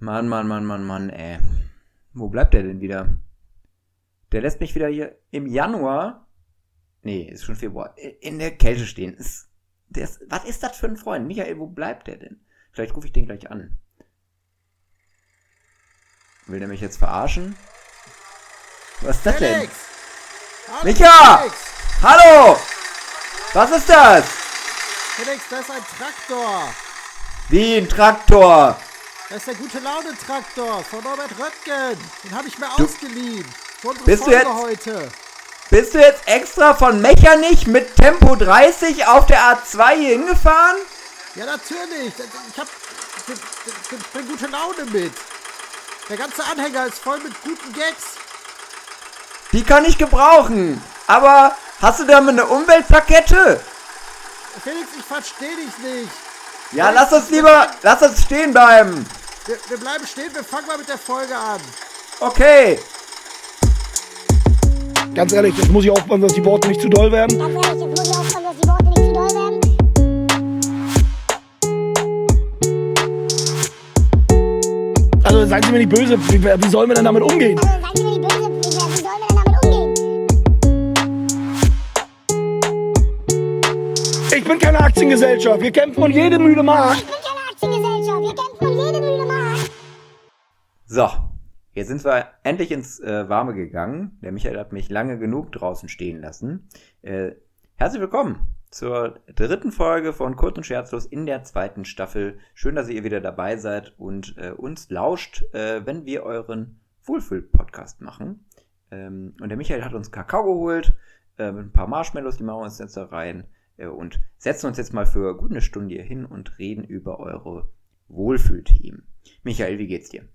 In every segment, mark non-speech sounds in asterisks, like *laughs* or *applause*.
Mann, Mann, Mann, Mann, Mann, ey. Wo bleibt der denn wieder? Der lässt mich wieder hier im Januar, nee, ist schon Februar, in der Kälte stehen. Ist, ist, was ist das für ein Freund? Michael, wo bleibt der denn? Vielleicht rufe ich den gleich an. Will der mich jetzt verarschen? Was ist das Felix! denn? Hallo, Micha! Felix! Hallo! Was ist das? Felix, das ist ein Traktor. Wie ein Traktor. Das ist der gute Laune-Traktor von Norbert Röttgen. Den habe ich mir Du- ausgeliehen. Für unsere Bist du Folge jetzt- heute. Bist du jetzt extra von Mechernich mit Tempo 30 auf der A2 hier hingefahren? Ja, natürlich. Ich hab ich, ich, ich bring gute Laune mit. Der ganze Anhänger ist voll mit guten Gags. Die kann ich gebrauchen. Aber hast du damit eine Umweltplakette? Felix, ich verstehe dich nicht. Ja, lass uns lieber, lass uns stehen bleiben. Wir, wir bleiben stehen, wir fangen mal mit der Folge an. Okay. Ganz ehrlich, jetzt muss ich aufpassen, dass die Worte nicht zu doll werden. Ganz ehrlich, jetzt muss ich aufpassen, dass die Worte nicht zu doll werden. Also seien Sie mir nicht böse, wie, wie sollen wir denn damit umgehen? Also seien Sie mir nicht böse, bin keine Aktiengesellschaft. Wir kämpfen um jede müde Mark. Ich bin keine Aktiengesellschaft, wir kämpfen um jede müde Mark. So. Jetzt sind wir endlich ins äh, Warme gegangen. Der Michael hat mich lange genug draußen stehen lassen. Äh, herzlich willkommen zur dritten Folge von Kurz und Scherzlos in der zweiten Staffel. Schön, dass ihr wieder dabei seid und äh, uns lauscht, äh, wenn wir euren Wohlfühl-Podcast machen. Ähm, und der Michael hat uns Kakao geholt äh, mit ein paar Marshmallows, die machen wir uns jetzt da rein äh, und setzen uns jetzt mal für gut eine Stunde hier hin und reden über eure Wohlfühlthemen. Michael, wie geht's dir?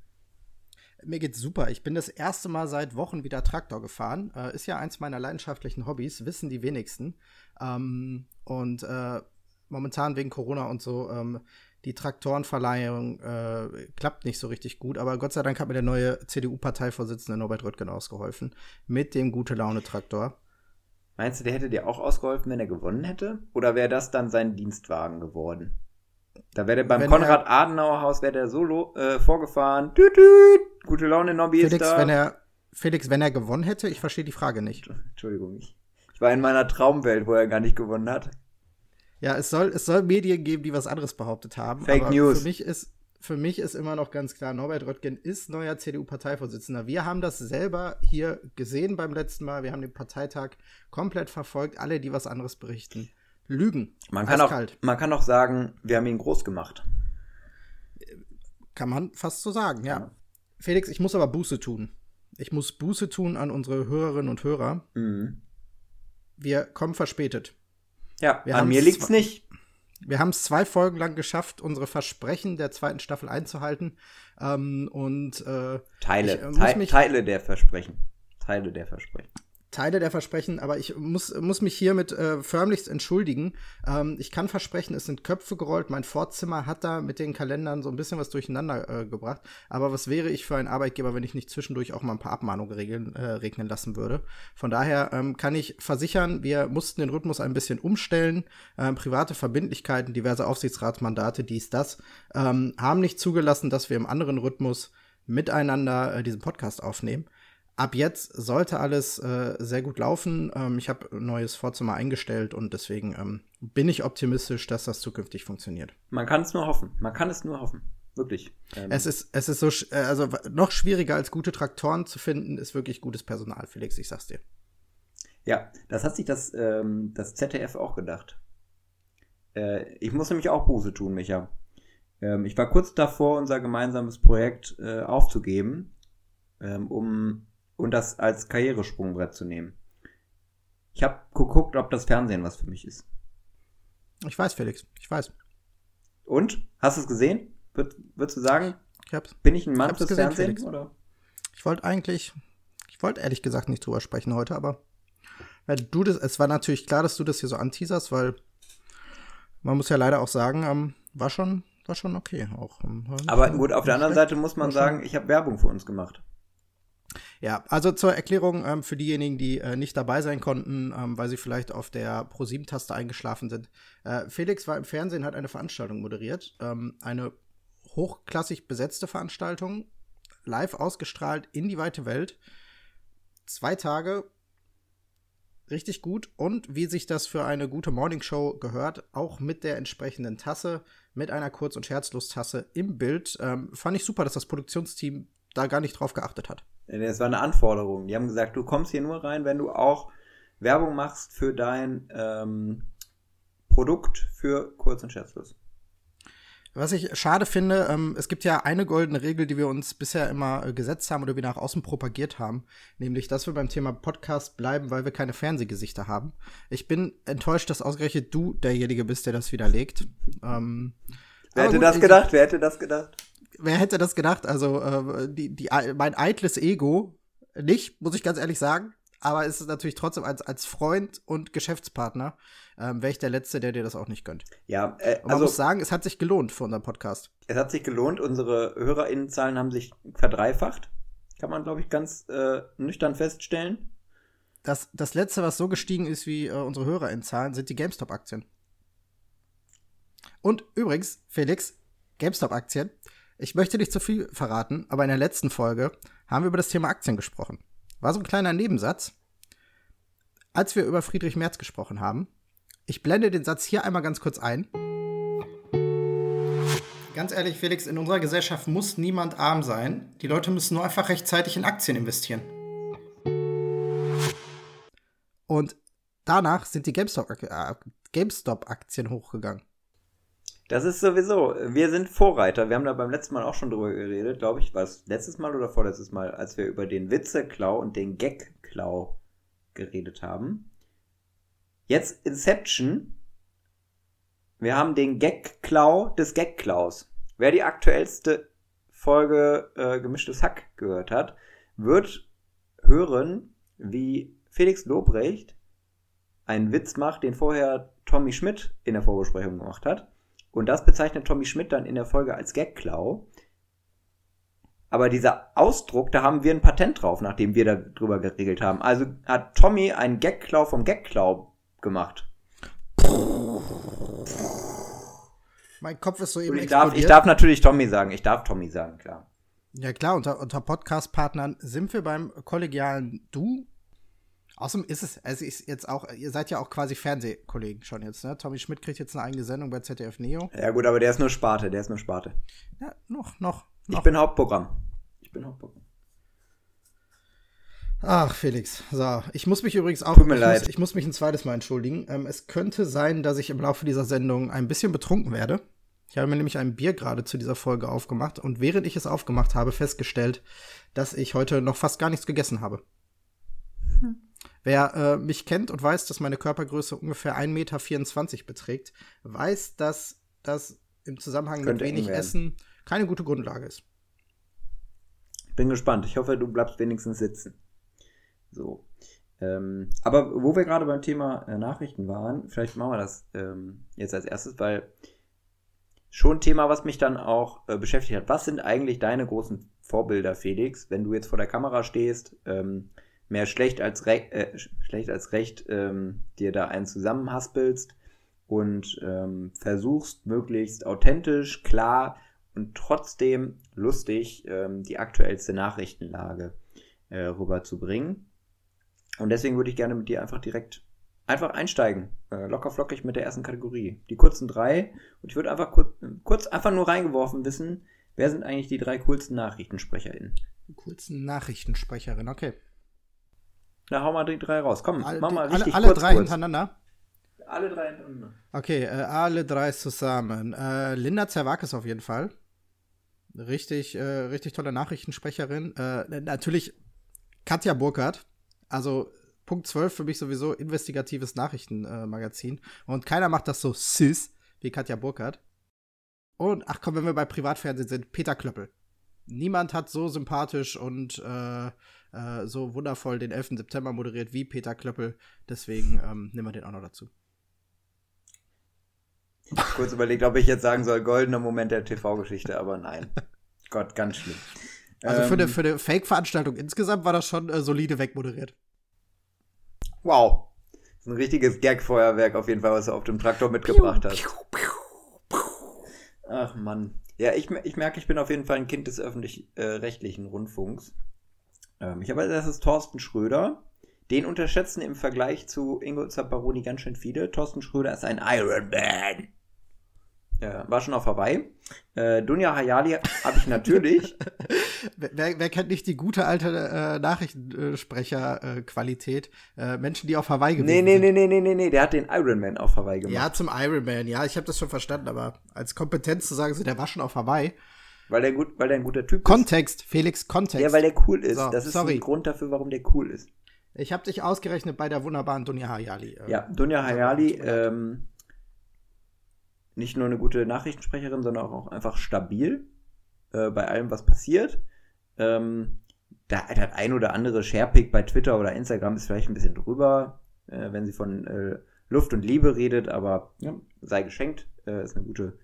Mir geht's super. Ich bin das erste Mal seit Wochen wieder Traktor gefahren. Äh, ist ja eins meiner leidenschaftlichen Hobbys, wissen die wenigsten. Ähm, und äh, momentan wegen Corona und so, ähm, die Traktorenverleihung äh, klappt nicht so richtig gut. Aber Gott sei Dank hat mir der neue CDU-Parteivorsitzende Norbert Röttgen ausgeholfen. Mit dem Gute-Laune-Traktor. Meinst du, der hätte dir auch ausgeholfen, wenn er gewonnen hätte? Oder wäre das dann sein Dienstwagen geworden? Da wäre der beim Konrad-Adenauer-Haus wäre der solo äh, vorgefahren. Tüt, tüt. Gute Laune, Nobby ist Felix, da. wenn er, Felix, wenn er gewonnen hätte, ich verstehe die Frage nicht. Entschuldigung, ich, ich war in meiner Traumwelt, wo er gar nicht gewonnen hat. Ja, es soll, es soll Medien geben, die was anderes behauptet haben. Fake News. Für mich, ist, für mich ist immer noch ganz klar, Norbert Röttgen ist neuer CDU-Parteivorsitzender. Wir haben das selber hier gesehen beim letzten Mal. Wir haben den Parteitag komplett verfolgt. Alle, die was anderes berichten, lügen. Man kann, auch, man kann auch sagen, wir haben ihn groß gemacht. Kann man fast so sagen, ja. Felix, ich muss aber Buße tun. Ich muss Buße tun an unsere Hörerinnen und Hörer. Mhm. Wir kommen verspätet. Ja, Wir an mir liegt's nicht. Wir haben es zwei Folgen lang geschafft, unsere Versprechen der zweiten Staffel einzuhalten. Ähm, und äh, Teile, Ich, äh, mich- Teile der Versprechen. Teile der Versprechen. Teile der Versprechen, aber ich muss, muss mich hiermit äh, förmlichst entschuldigen. Ähm, ich kann versprechen, es sind Köpfe gerollt. Mein Vorzimmer hat da mit den Kalendern so ein bisschen was durcheinander äh, gebracht. Aber was wäre ich für ein Arbeitgeber, wenn ich nicht zwischendurch auch mal ein paar Abmahnungen regeln, äh, regnen lassen würde? Von daher ähm, kann ich versichern, wir mussten den Rhythmus ein bisschen umstellen. Ähm, private Verbindlichkeiten, diverse Aufsichtsratsmandate, dies, das, ähm, haben nicht zugelassen, dass wir im anderen Rhythmus miteinander äh, diesen Podcast aufnehmen. Ab jetzt sollte alles äh, sehr gut laufen. Ähm, ich habe ein neues Vorzimmer eingestellt und deswegen ähm, bin ich optimistisch, dass das zukünftig funktioniert. Man kann es nur hoffen. Man kann es nur hoffen. Wirklich. Ähm, Es ist, es ist so, sch- äh, also noch schwieriger als gute Traktoren zu finden, ist wirklich gutes Personal, Felix, ich sag's dir. Ja, das hat sich das, ähm, das ZDF auch gedacht. Äh, ich muss nämlich auch Buße tun, Micha. Ähm, ich war kurz davor, unser gemeinsames Projekt äh, aufzugeben, ähm, um und das als Karrieresprungbrett zu nehmen. Ich habe geguckt, ob das Fernsehen was für mich ist. Ich weiß, Felix, ich weiß. Und? Hast du es gesehen? Würd, würdest du sagen, Ich hab's. bin ich ein Mann hab's fürs gesehen, Fernsehen? Felix. Oder? Ich wollte eigentlich, ich wollte ehrlich gesagt nicht drüber sprechen heute, aber weil du das, es war natürlich klar, dass du das hier so anteaserst, weil man muss ja leider auch sagen, ähm, war schon, war schon okay auch. ähm, Aber gut, auf der anderen. Seite muss man sagen, ich habe Werbung für uns gemacht. Ja, also zur Erklärung ähm, für diejenigen, die äh, nicht dabei sein konnten, ähm, weil sie vielleicht auf der Pro-7-Taste eingeschlafen sind. Äh, Felix war im Fernsehen, hat eine Veranstaltung moderiert, ähm, eine hochklassig besetzte Veranstaltung, live ausgestrahlt in die weite Welt. Zwei Tage, richtig gut und wie sich das für eine gute Morningshow gehört, auch mit der entsprechenden Tasse, mit einer Kurz- und Scherzlos-Tasse im Bild. Ähm, fand ich super, dass das Produktionsteam da gar nicht drauf geachtet hat. Das war eine Anforderung. Die haben gesagt, du kommst hier nur rein, wenn du auch Werbung machst für dein ähm, Produkt für Kurz- und Scherzlos. Was ich schade finde, ähm, es gibt ja eine goldene Regel, die wir uns bisher immer äh, gesetzt haben oder wir nach außen propagiert haben, nämlich, dass wir beim Thema Podcast bleiben, weil wir keine Fernsehgesichter haben. Ich bin enttäuscht, dass ausgerechnet du derjenige bist, der das widerlegt. Ähm, Wer hätte gut, das gedacht? Wer hätte das gedacht? Wer hätte das gedacht? Also, äh, die, die, mein eitles Ego, nicht, muss ich ganz ehrlich sagen, aber es ist natürlich trotzdem als, als Freund und Geschäftspartner, ähm, wäre ich der Letzte, der dir das auch nicht gönnt. Ja, äh, Und man muss also sagen, es hat sich gelohnt für unseren Podcast. es hat sich gelohnt. Unsere HörerInnenzahlen haben sich verdreifacht. Kann man, glaube ich, ganz äh, nüchtern feststellen. Das, das letzte, was so gestiegen ist wie äh, unsere HörerInnenzahlen, sind die GameStop-Aktien. Und übrigens, Felix, GameStop-Aktien. Ich möchte nicht zu viel verraten, aber in der letzten Folge haben wir über das Thema Aktien gesprochen. War so ein kleiner Nebensatz. Als wir über Friedrich Merz gesprochen haben, ich blende den Satz hier einmal ganz kurz ein. Ganz ehrlich, Felix, in unserer Gesellschaft muss niemand arm sein. Die Leute müssen nur einfach rechtzeitig in Aktien investieren. Und danach sind die GameStop- äh, GameStop-Aktien hochgegangen. Das ist sowieso, wir sind Vorreiter. Wir haben da beim letzten Mal auch schon drüber geredet, glaube ich. War es letztes Mal oder vorletztes Mal, als wir über den Witzeklau und den Gagklau geredet haben. Jetzt Inception. Wir haben den Gagklau des Gagklaus. Wer die aktuellste Folge äh, Gemischtes Hack gehört hat, wird hören, wie Felix Lobrecht einen Witz macht, den vorher Tommy Schmidt in der Vorbesprechung gemacht hat. Und das bezeichnet Tommy Schmidt dann in der Folge als Gagklau. Aber dieser Ausdruck, da haben wir ein Patent drauf, nachdem wir darüber geregelt haben. Also hat Tommy einen Gagklau vom Gagklau gemacht. Mein Kopf ist so eben ich darf, ich darf natürlich Tommy sagen. Ich darf Tommy sagen, klar. Ja klar, unter, unter Podcast-Partnern sind wir beim kollegialen Du. Außerdem ist es, es ist jetzt auch, ihr seid ja auch quasi Fernsehkollegen schon jetzt, ne? Tommy Schmidt kriegt jetzt eine eigene Sendung bei ZDF Neo. Ja gut, aber der ist nur Sparte, der ist nur Sparte. Ja, noch, noch, Ich noch. bin Hauptprogramm. Ich bin Hauptprogramm. Ach, Felix. So, ich muss mich übrigens auch. Tut mir ich leid. Muss, ich muss mich ein zweites Mal entschuldigen. Ähm, es könnte sein, dass ich im Laufe dieser Sendung ein bisschen betrunken werde. Ich habe mir nämlich ein Bier gerade zu dieser Folge aufgemacht und während ich es aufgemacht habe, festgestellt, dass ich heute noch fast gar nichts gegessen habe. Wer äh, mich kennt und weiß, dass meine Körpergröße ungefähr 1,24 Meter beträgt, weiß, dass das im Zusammenhang mit wenig. Essen keine gute Grundlage ist. Ich bin gespannt. Ich hoffe, du bleibst wenigstens sitzen. So. Ähm, aber wo wir gerade beim Thema äh, Nachrichten waren, vielleicht machen wir das ähm, jetzt als erstes, weil schon ein Thema, was mich dann auch äh, beschäftigt hat. Was sind eigentlich deine großen Vorbilder, Felix, wenn du jetzt vor der Kamera stehst, ähm, mehr schlecht als, re äh, sch- schlecht als recht ähm, dir da einen zusammenhaspelst und ähm, versuchst möglichst authentisch, klar und trotzdem lustig ähm, die aktuellste Nachrichtenlage äh, rüberzubringen. Und deswegen würde ich gerne mit dir einfach direkt einfach einsteigen. Äh, locker flockig mit der ersten Kategorie. Die kurzen drei. Und ich würde einfach kurz, kurz einfach nur reingeworfen wissen, wer sind eigentlich die drei coolsten NachrichtensprecherInnen? Die coolsten Nachrichtensprecherin, okay. Na, hau mal die drei raus. Komm, Alle, mach mal alle, richtig alle kurz, drei kurz. hintereinander. Alle drei hintereinander. Okay, äh, alle drei zusammen. Äh, Linda Zerwakis auf jeden Fall. Richtig, äh, richtig tolle Nachrichtensprecherin. Äh, natürlich Katja Burkhardt. Also Punkt 12 für mich sowieso investigatives Nachrichtenmagazin. Magazin. Und keiner macht das so süß wie Katja Burkhardt. Und ach komm, wenn wir bei Privatfernsehen sind, Peter Klöppel. Niemand hat so sympathisch und äh, äh, so wundervoll den 11. September moderiert wie Peter Klöppel. Deswegen ähm, nehmen wir den auch noch dazu. Kurz überlegt, ob ich jetzt sagen soll, goldener Moment der TV-Geschichte, aber nein. *laughs* Gott, ganz schlimm. Also für Ähm, eine, für eine Fake-Veranstaltung insgesamt war das schon äh, solide wegmoderiert. Wow. Das ist ein richtiges Gag-Feuerwerk auf jeden Fall, was du auf dem Traktor mitgebracht hast. Ach Mann. Ja, ich, ich merke, ich bin auf jeden Fall ein Kind des öffentlich-rechtlichen Rundfunks. Ähm, ich habe, das ist Thorsten Schröder. Den unterschätzen im Vergleich zu Ingo Zapparoni ganz schön viele. Thorsten Schröder ist ein Iron Man. Ja, war schon auf Hawaii. Äh, Dunja Hayali habe ich natürlich. *laughs* wer, wer, kennt nicht die gute alte äh, Nachrichtensprecher-Qualität? Äh, Menschen, die auf Hawaii gewesen nee, nee, sind. Nee, nee, nee, nee, nee, der hat den Iron Man auf Hawaii gemacht. Ja, zum Iron Man, ja, ich habe das schon verstanden, aber als Kompetenz zu sagen, so, der war schon auf Hawaii. Weil der, gut, weil der ein guter Typ Kontext, ist. Felix, Kontext. Ja, weil der cool ist. So, das ist sorry. ein Grund dafür, warum der cool ist. Ich habe dich ausgerechnet bei der wunderbaren Dunja Hayali. Äh, ja, Dunja Hayali, ähm, nicht nur eine gute Nachrichtensprecherin, sondern auch einfach stabil äh, bei allem, was passiert. Ähm, da hat ein oder andere Sharepick bei Twitter oder Instagram ist vielleicht ein bisschen drüber, äh, wenn sie von äh, Luft und Liebe redet, aber ja, sei geschenkt, äh, ist eine gute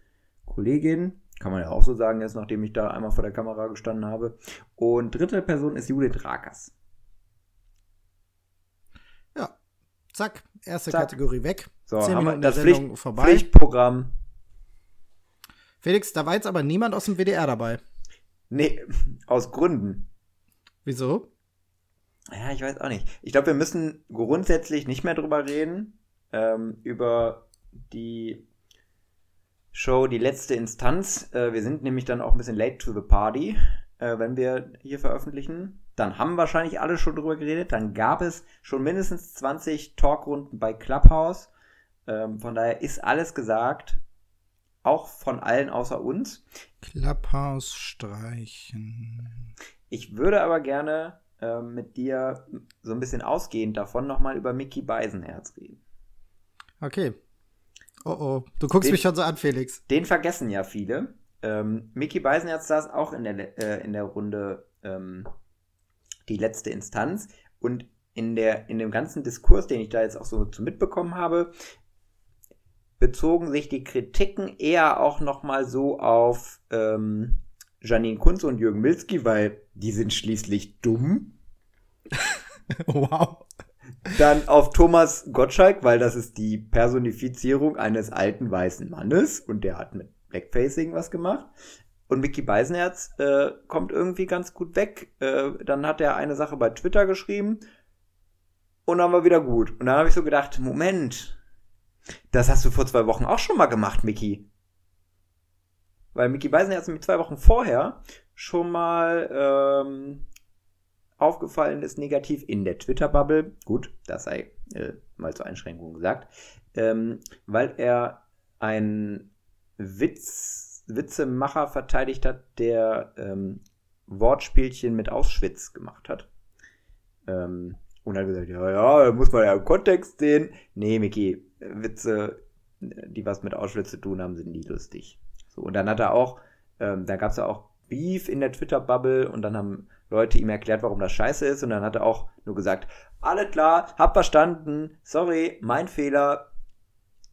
Kollegin. Kann man ja auch so sagen, jetzt nachdem ich da einmal vor der Kamera gestanden habe. Und dritte Person ist Judith Rakers. Ja, zack, erste Zack. Kategorie weg. So, Zehn haben wir das Pflicht, vorbei. Pflichtprogramm Felix, da war jetzt aber niemand aus dem WDR dabei. Nee, *laughs* aus Gründen. Wieso? Ja, ich weiß auch nicht. Ich glaube, wir müssen grundsätzlich nicht mehr drüber reden, ähm, über die Show Die letzte Instanz. Äh, wir sind nämlich dann auch ein bisschen late to the party, äh, wenn wir hier veröffentlichen. Dann haben wahrscheinlich alle schon drüber geredet. Dann gab es schon mindestens 20 Talkrunden bei Clubhouse. Ähm, von daher ist alles gesagt auch von allen außer uns. Clubhouse streichen. Ich würde aber gerne äh, mit dir so ein bisschen ausgehend davon nochmal über Mickey Beisenherz reden. Okay. Oh oh, du guckst den, mich schon so an, Felix. Den vergessen ja viele. Ähm, Mickey Beisenherz saß auch in der, äh, in der Runde ähm, die letzte Instanz und in, der, in dem ganzen Diskurs, den ich da jetzt auch so zu mitbekommen habe, bezogen sich die Kritiken eher auch nochmal so auf ähm, Janine Kunze und Jürgen Milski, weil die sind schließlich dumm. *laughs* wow. Dann auf Thomas Gottschalk, weil das ist die Personifizierung eines alten weißen Mannes und der hat mit Blackfacing was gemacht. Und Mickey Beisenherz äh, kommt irgendwie ganz gut weg. Äh, dann hat er eine Sache bei Twitter geschrieben und dann war wieder gut. Und dann habe ich so gedacht, Moment, das hast du vor zwei Wochen auch schon mal gemacht, Mickey. Weil Mickey Beisenherz mir zwei Wochen vorher schon mal ähm, aufgefallen ist, negativ in der Twitter-Bubble. Gut, das sei äh, mal zur Einschränkung gesagt. Ähm, weil er einen Witz, Witzemacher verteidigt hat, der ähm, Wortspielchen mit Auschwitz gemacht hat. Ähm, und hat gesagt, ja, ja, muss man ja im Kontext sehen. Nee, Mickey, Witze, die was mit Auschwitz zu tun haben, sind nie lustig. So, und dann hat er auch, ähm, da gab es ja auch Beef in der Twitter-Bubble und dann haben Leute ihm erklärt, warum das scheiße ist und dann hat er auch nur gesagt, alle klar, hab verstanden, sorry, mein Fehler.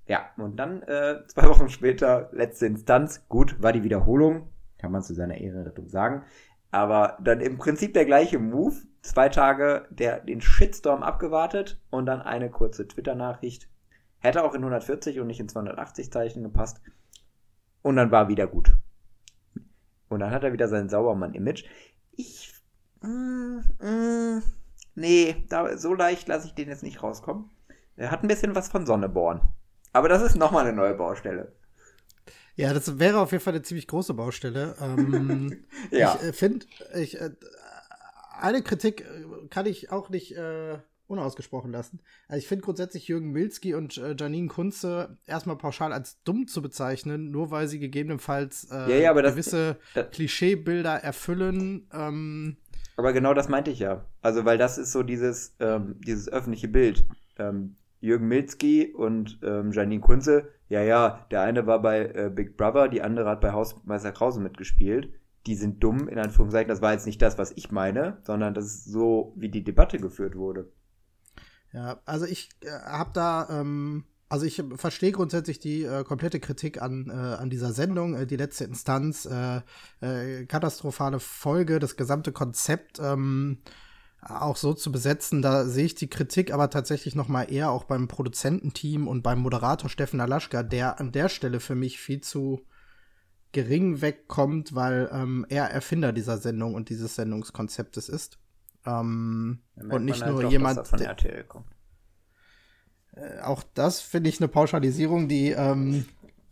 Ja, und dann äh, *laughs* zwei Wochen später, letzte Instanz, gut, war die Wiederholung, kann man zu seiner Ehrenrettung sagen, aber dann im Prinzip der gleiche Move, zwei Tage der, den Shitstorm abgewartet und dann eine kurze Twitter-Nachricht, Hätte auch in 140 und nicht in 280 Zeichen gepasst. Und dann war wieder gut. Und dann hat er wieder sein Saubermann-Image. Ich. Mm, mm, nee, da, so leicht lasse ich den jetzt nicht rauskommen. Er hat ein bisschen was von Sonneborn. Aber das ist nochmal eine neue Baustelle. Ja, das wäre auf jeden Fall eine ziemlich große Baustelle. Ähm, *laughs* ja. Ich äh, finde, ich, äh, eine Kritik äh, kann ich auch nicht äh, unausgesprochen lassen. Also ich finde grundsätzlich Jürgen Milski und äh, Janine Kunze erstmal pauschal als dumm zu bezeichnen, nur weil sie gegebenenfalls äh, ja, ja, gewisse das, Klischeebilder erfüllen. Ähm, aber genau das meinte ich ja. Also weil das ist so dieses, ähm, dieses öffentliche Bild. Ähm, Jürgen Milski und ähm, Janine Kunze, ja, ja, der eine war bei äh, Big Brother, die andere hat bei Hausmeister Krause mitgespielt. Die sind dumm, in Anführungszeichen. Das war jetzt nicht das, was ich meine, sondern das ist so, wie die Debatte geführt wurde. Ja, also ich äh, habe da, ähm, also ich verstehe grundsätzlich die äh, komplette Kritik an, äh, an dieser Sendung, äh, die letzte Instanz, äh, äh, katastrophale Folge, das gesamte Konzept ähm, auch so zu besetzen. Da sehe ich die Kritik aber tatsächlich noch mal eher auch beim Produzententeam und beim Moderator Steffen Alaschka, der an der Stelle für mich viel zu gering wegkommt, weil ähm, er Erfinder dieser Sendung und dieses Sendungskonzeptes ist. Ähm, und nicht halt nur doch, jemand, dass er von der- RTL kommt. Äh, auch das finde ich eine Pauschalisierung, die ähm,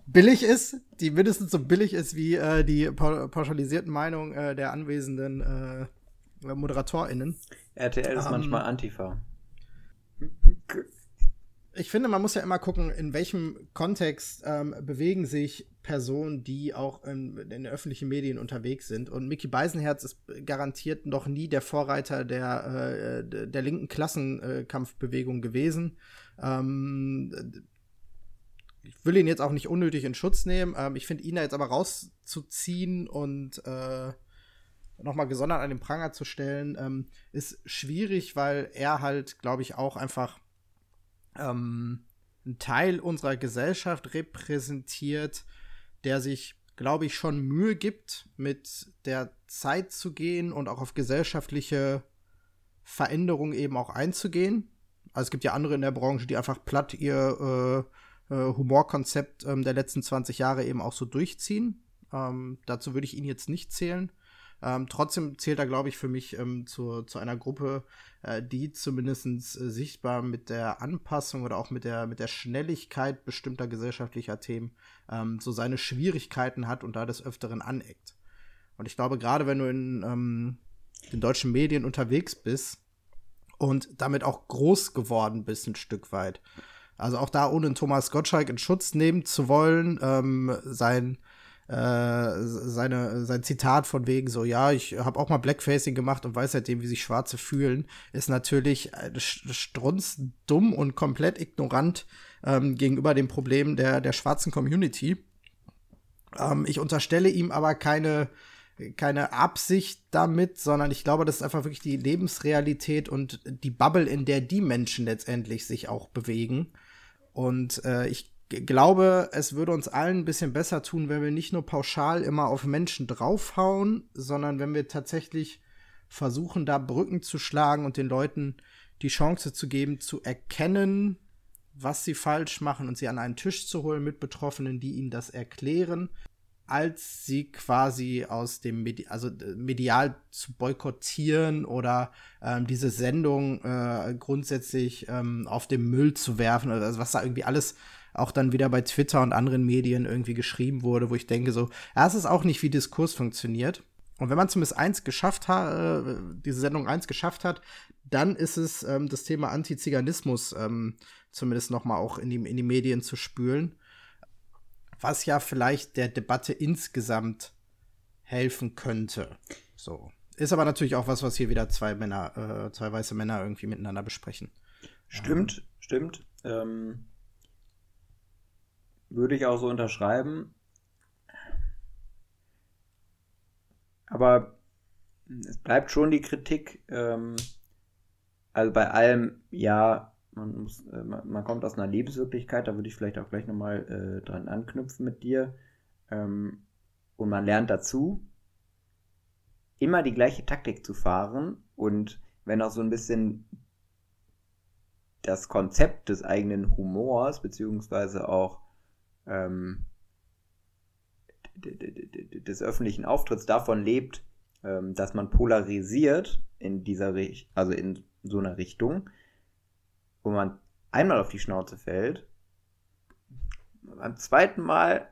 billig ist, die mindestens so billig ist wie äh, die pau pauschalisierten Meinungen äh, der anwesenden äh, ModeratorInnen. RTL ist Ähm, manchmal Antifa. Ich finde, man muss ja immer gucken, in welchem Kontext ähm, bewegen sich Personen, die auch in, in den öffentlichen Medien unterwegs sind. Und Mickey Beisenherz ist garantiert noch nie der Vorreiter der, äh, der der linken Klassenkampfbewegung gewesen. Ähm, ich will ihn jetzt auch nicht unnötig in Schutz nehmen. Ähm, ich finde ihn da jetzt aber rauszuziehen und äh, nochmal gesondert an den Pranger zu stellen, ähm, ist schwierig, weil er halt, glaube ich, auch einfach ähm, einen Teil unserer Gesellschaft repräsentiert, der sich, glaube ich, schon Mühe gibt, mit der Zeit zu gehen und auch auf gesellschaftliche Veränderungen eben auch einzugehen. Also es gibt ja andere in der Branche, die einfach platt ihr äh, äh, Humorkonzept ähm, der letzten 20 Jahre eben auch so durchziehen. Ähm, dazu würde ich ihn jetzt nicht zählen. Ähm, trotzdem zählt er, glaube ich, für mich ähm, zu, zu einer Gruppe, äh, die zumindest äh, sichtbar mit der Anpassung oder auch mit der, mit der Schnelligkeit bestimmter gesellschaftlicher Themen ähm, so seine Schwierigkeiten hat und da des Öfteren aneckt. Und ich glaube, gerade wenn du in ähm, den deutschen Medien unterwegs bist und damit auch groß geworden bist, ein Stück weit. Also auch da, ohne Thomas Gottschalk in Schutz nehmen zu wollen, ähm, sein äh, seine, sein Zitat von wegen so, ja, ich habe auch mal Blackfacing gemacht und weiß seitdem, wie sich Schwarze fühlen, ist natürlich äh, st- strunzdumm und komplett ignorant ähm, gegenüber dem Problem der, der schwarzen Community. Ähm, ich unterstelle ihm aber keine, keine Absicht damit, sondern ich glaube, das ist einfach wirklich die Lebensrealität und die Bubble, in der die Menschen letztendlich sich auch bewegen. Und äh, ich glaube, es würde uns allen ein bisschen besser tun, wenn wir nicht nur pauschal immer auf Menschen draufhauen, sondern wenn wir tatsächlich versuchen, da Brücken zu schlagen und den Leuten die Chance zu geben, zu erkennen, was sie falsch machen und sie an einen Tisch zu holen mit Betroffenen, die ihnen das erklären, als sie quasi aus dem Medi also äh, medial zu boykottieren oder ähm, diese Sendung äh, grundsätzlich ähm, auf den Müll zu werfen oder also was da irgendwie alles auch dann wieder bei Twitter und anderen Medien irgendwie geschrieben wurde, wo ich denke so, ja, es ist auch nicht, wie Diskurs funktioniert. Und wenn man zumindest eins geschafft hat, äh, diese Sendung eins geschafft hat, dann ist es ähm, das Thema Antiziganismus ähm, zumindest noch mal auch in die, in die Medien zu spülen was ja vielleicht der Debatte insgesamt helfen könnte. So. Ist aber natürlich auch was, was hier wieder zwei Männer, äh, zwei weiße Männer irgendwie miteinander besprechen. Stimmt, stimmt. Ähm, würde ich auch so unterschreiben. Aber es bleibt schon die Kritik. Ähm, also bei allem, ja, man, muss, äh, man, man kommt aus einer Lebenswirklichkeit, da würde ich vielleicht auch gleich nochmal äh, dran anknüpfen mit dir. Ähm, und man lernt dazu, immer die gleiche Taktik zu fahren und wenn auch so ein bisschen das Konzept des eigenen Humors, beziehungsweise auch ähm, des öffentlichen Auftritts davon lebt, ähm, dass man polarisiert in dieser Richtung, also in so einer Richtung, wo man einmal auf die Schnauze fällt, beim zweiten Mal,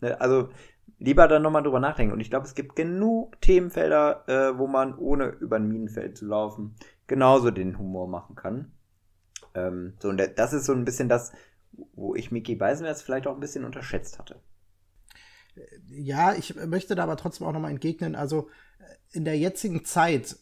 ne, also lieber dann nochmal drüber nachdenken. Und ich glaube, es gibt genug Themenfelder, äh, wo man ohne über ein Minenfeld zu laufen genauso den Humor machen kann. Ähm, so, und das ist so ein bisschen das, wo ich Mickey Beisenherz vielleicht auch ein bisschen unterschätzt hatte. Ja, ich möchte da aber trotzdem auch noch mal entgegnen, also in der jetzigen Zeit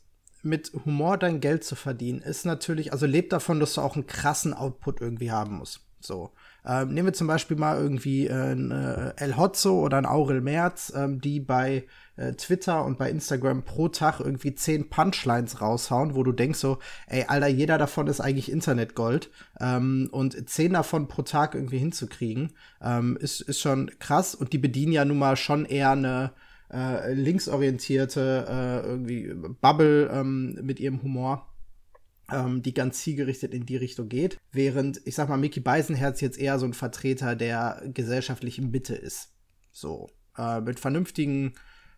mit Humor dein Geld zu verdienen, ist natürlich, also lebt davon, dass du auch einen krassen Output irgendwie haben musst. So. Ähm, nehmen wir zum Beispiel mal irgendwie äh, ein äh, El Hotzo oder ein Aurel Merz, ähm, die bei äh, Twitter und bei Instagram pro Tag irgendwie zehn Punchlines raushauen, wo du denkst so, ey, Alter, jeder davon ist eigentlich Internetgold. Ähm, und zehn davon pro Tag irgendwie hinzukriegen, ähm, ist, ist schon krass. Und die bedienen ja nun mal schon eher eine äh, linksorientierte äh, irgendwie Bubble ähm, mit ihrem Humor ähm, die ganz zielgerichtet in die Richtung geht. Während, ich sag mal, Mickey Beisenherz jetzt eher so ein Vertreter der gesellschaftlichen Mitte ist. So, äh, mit vernünftigen,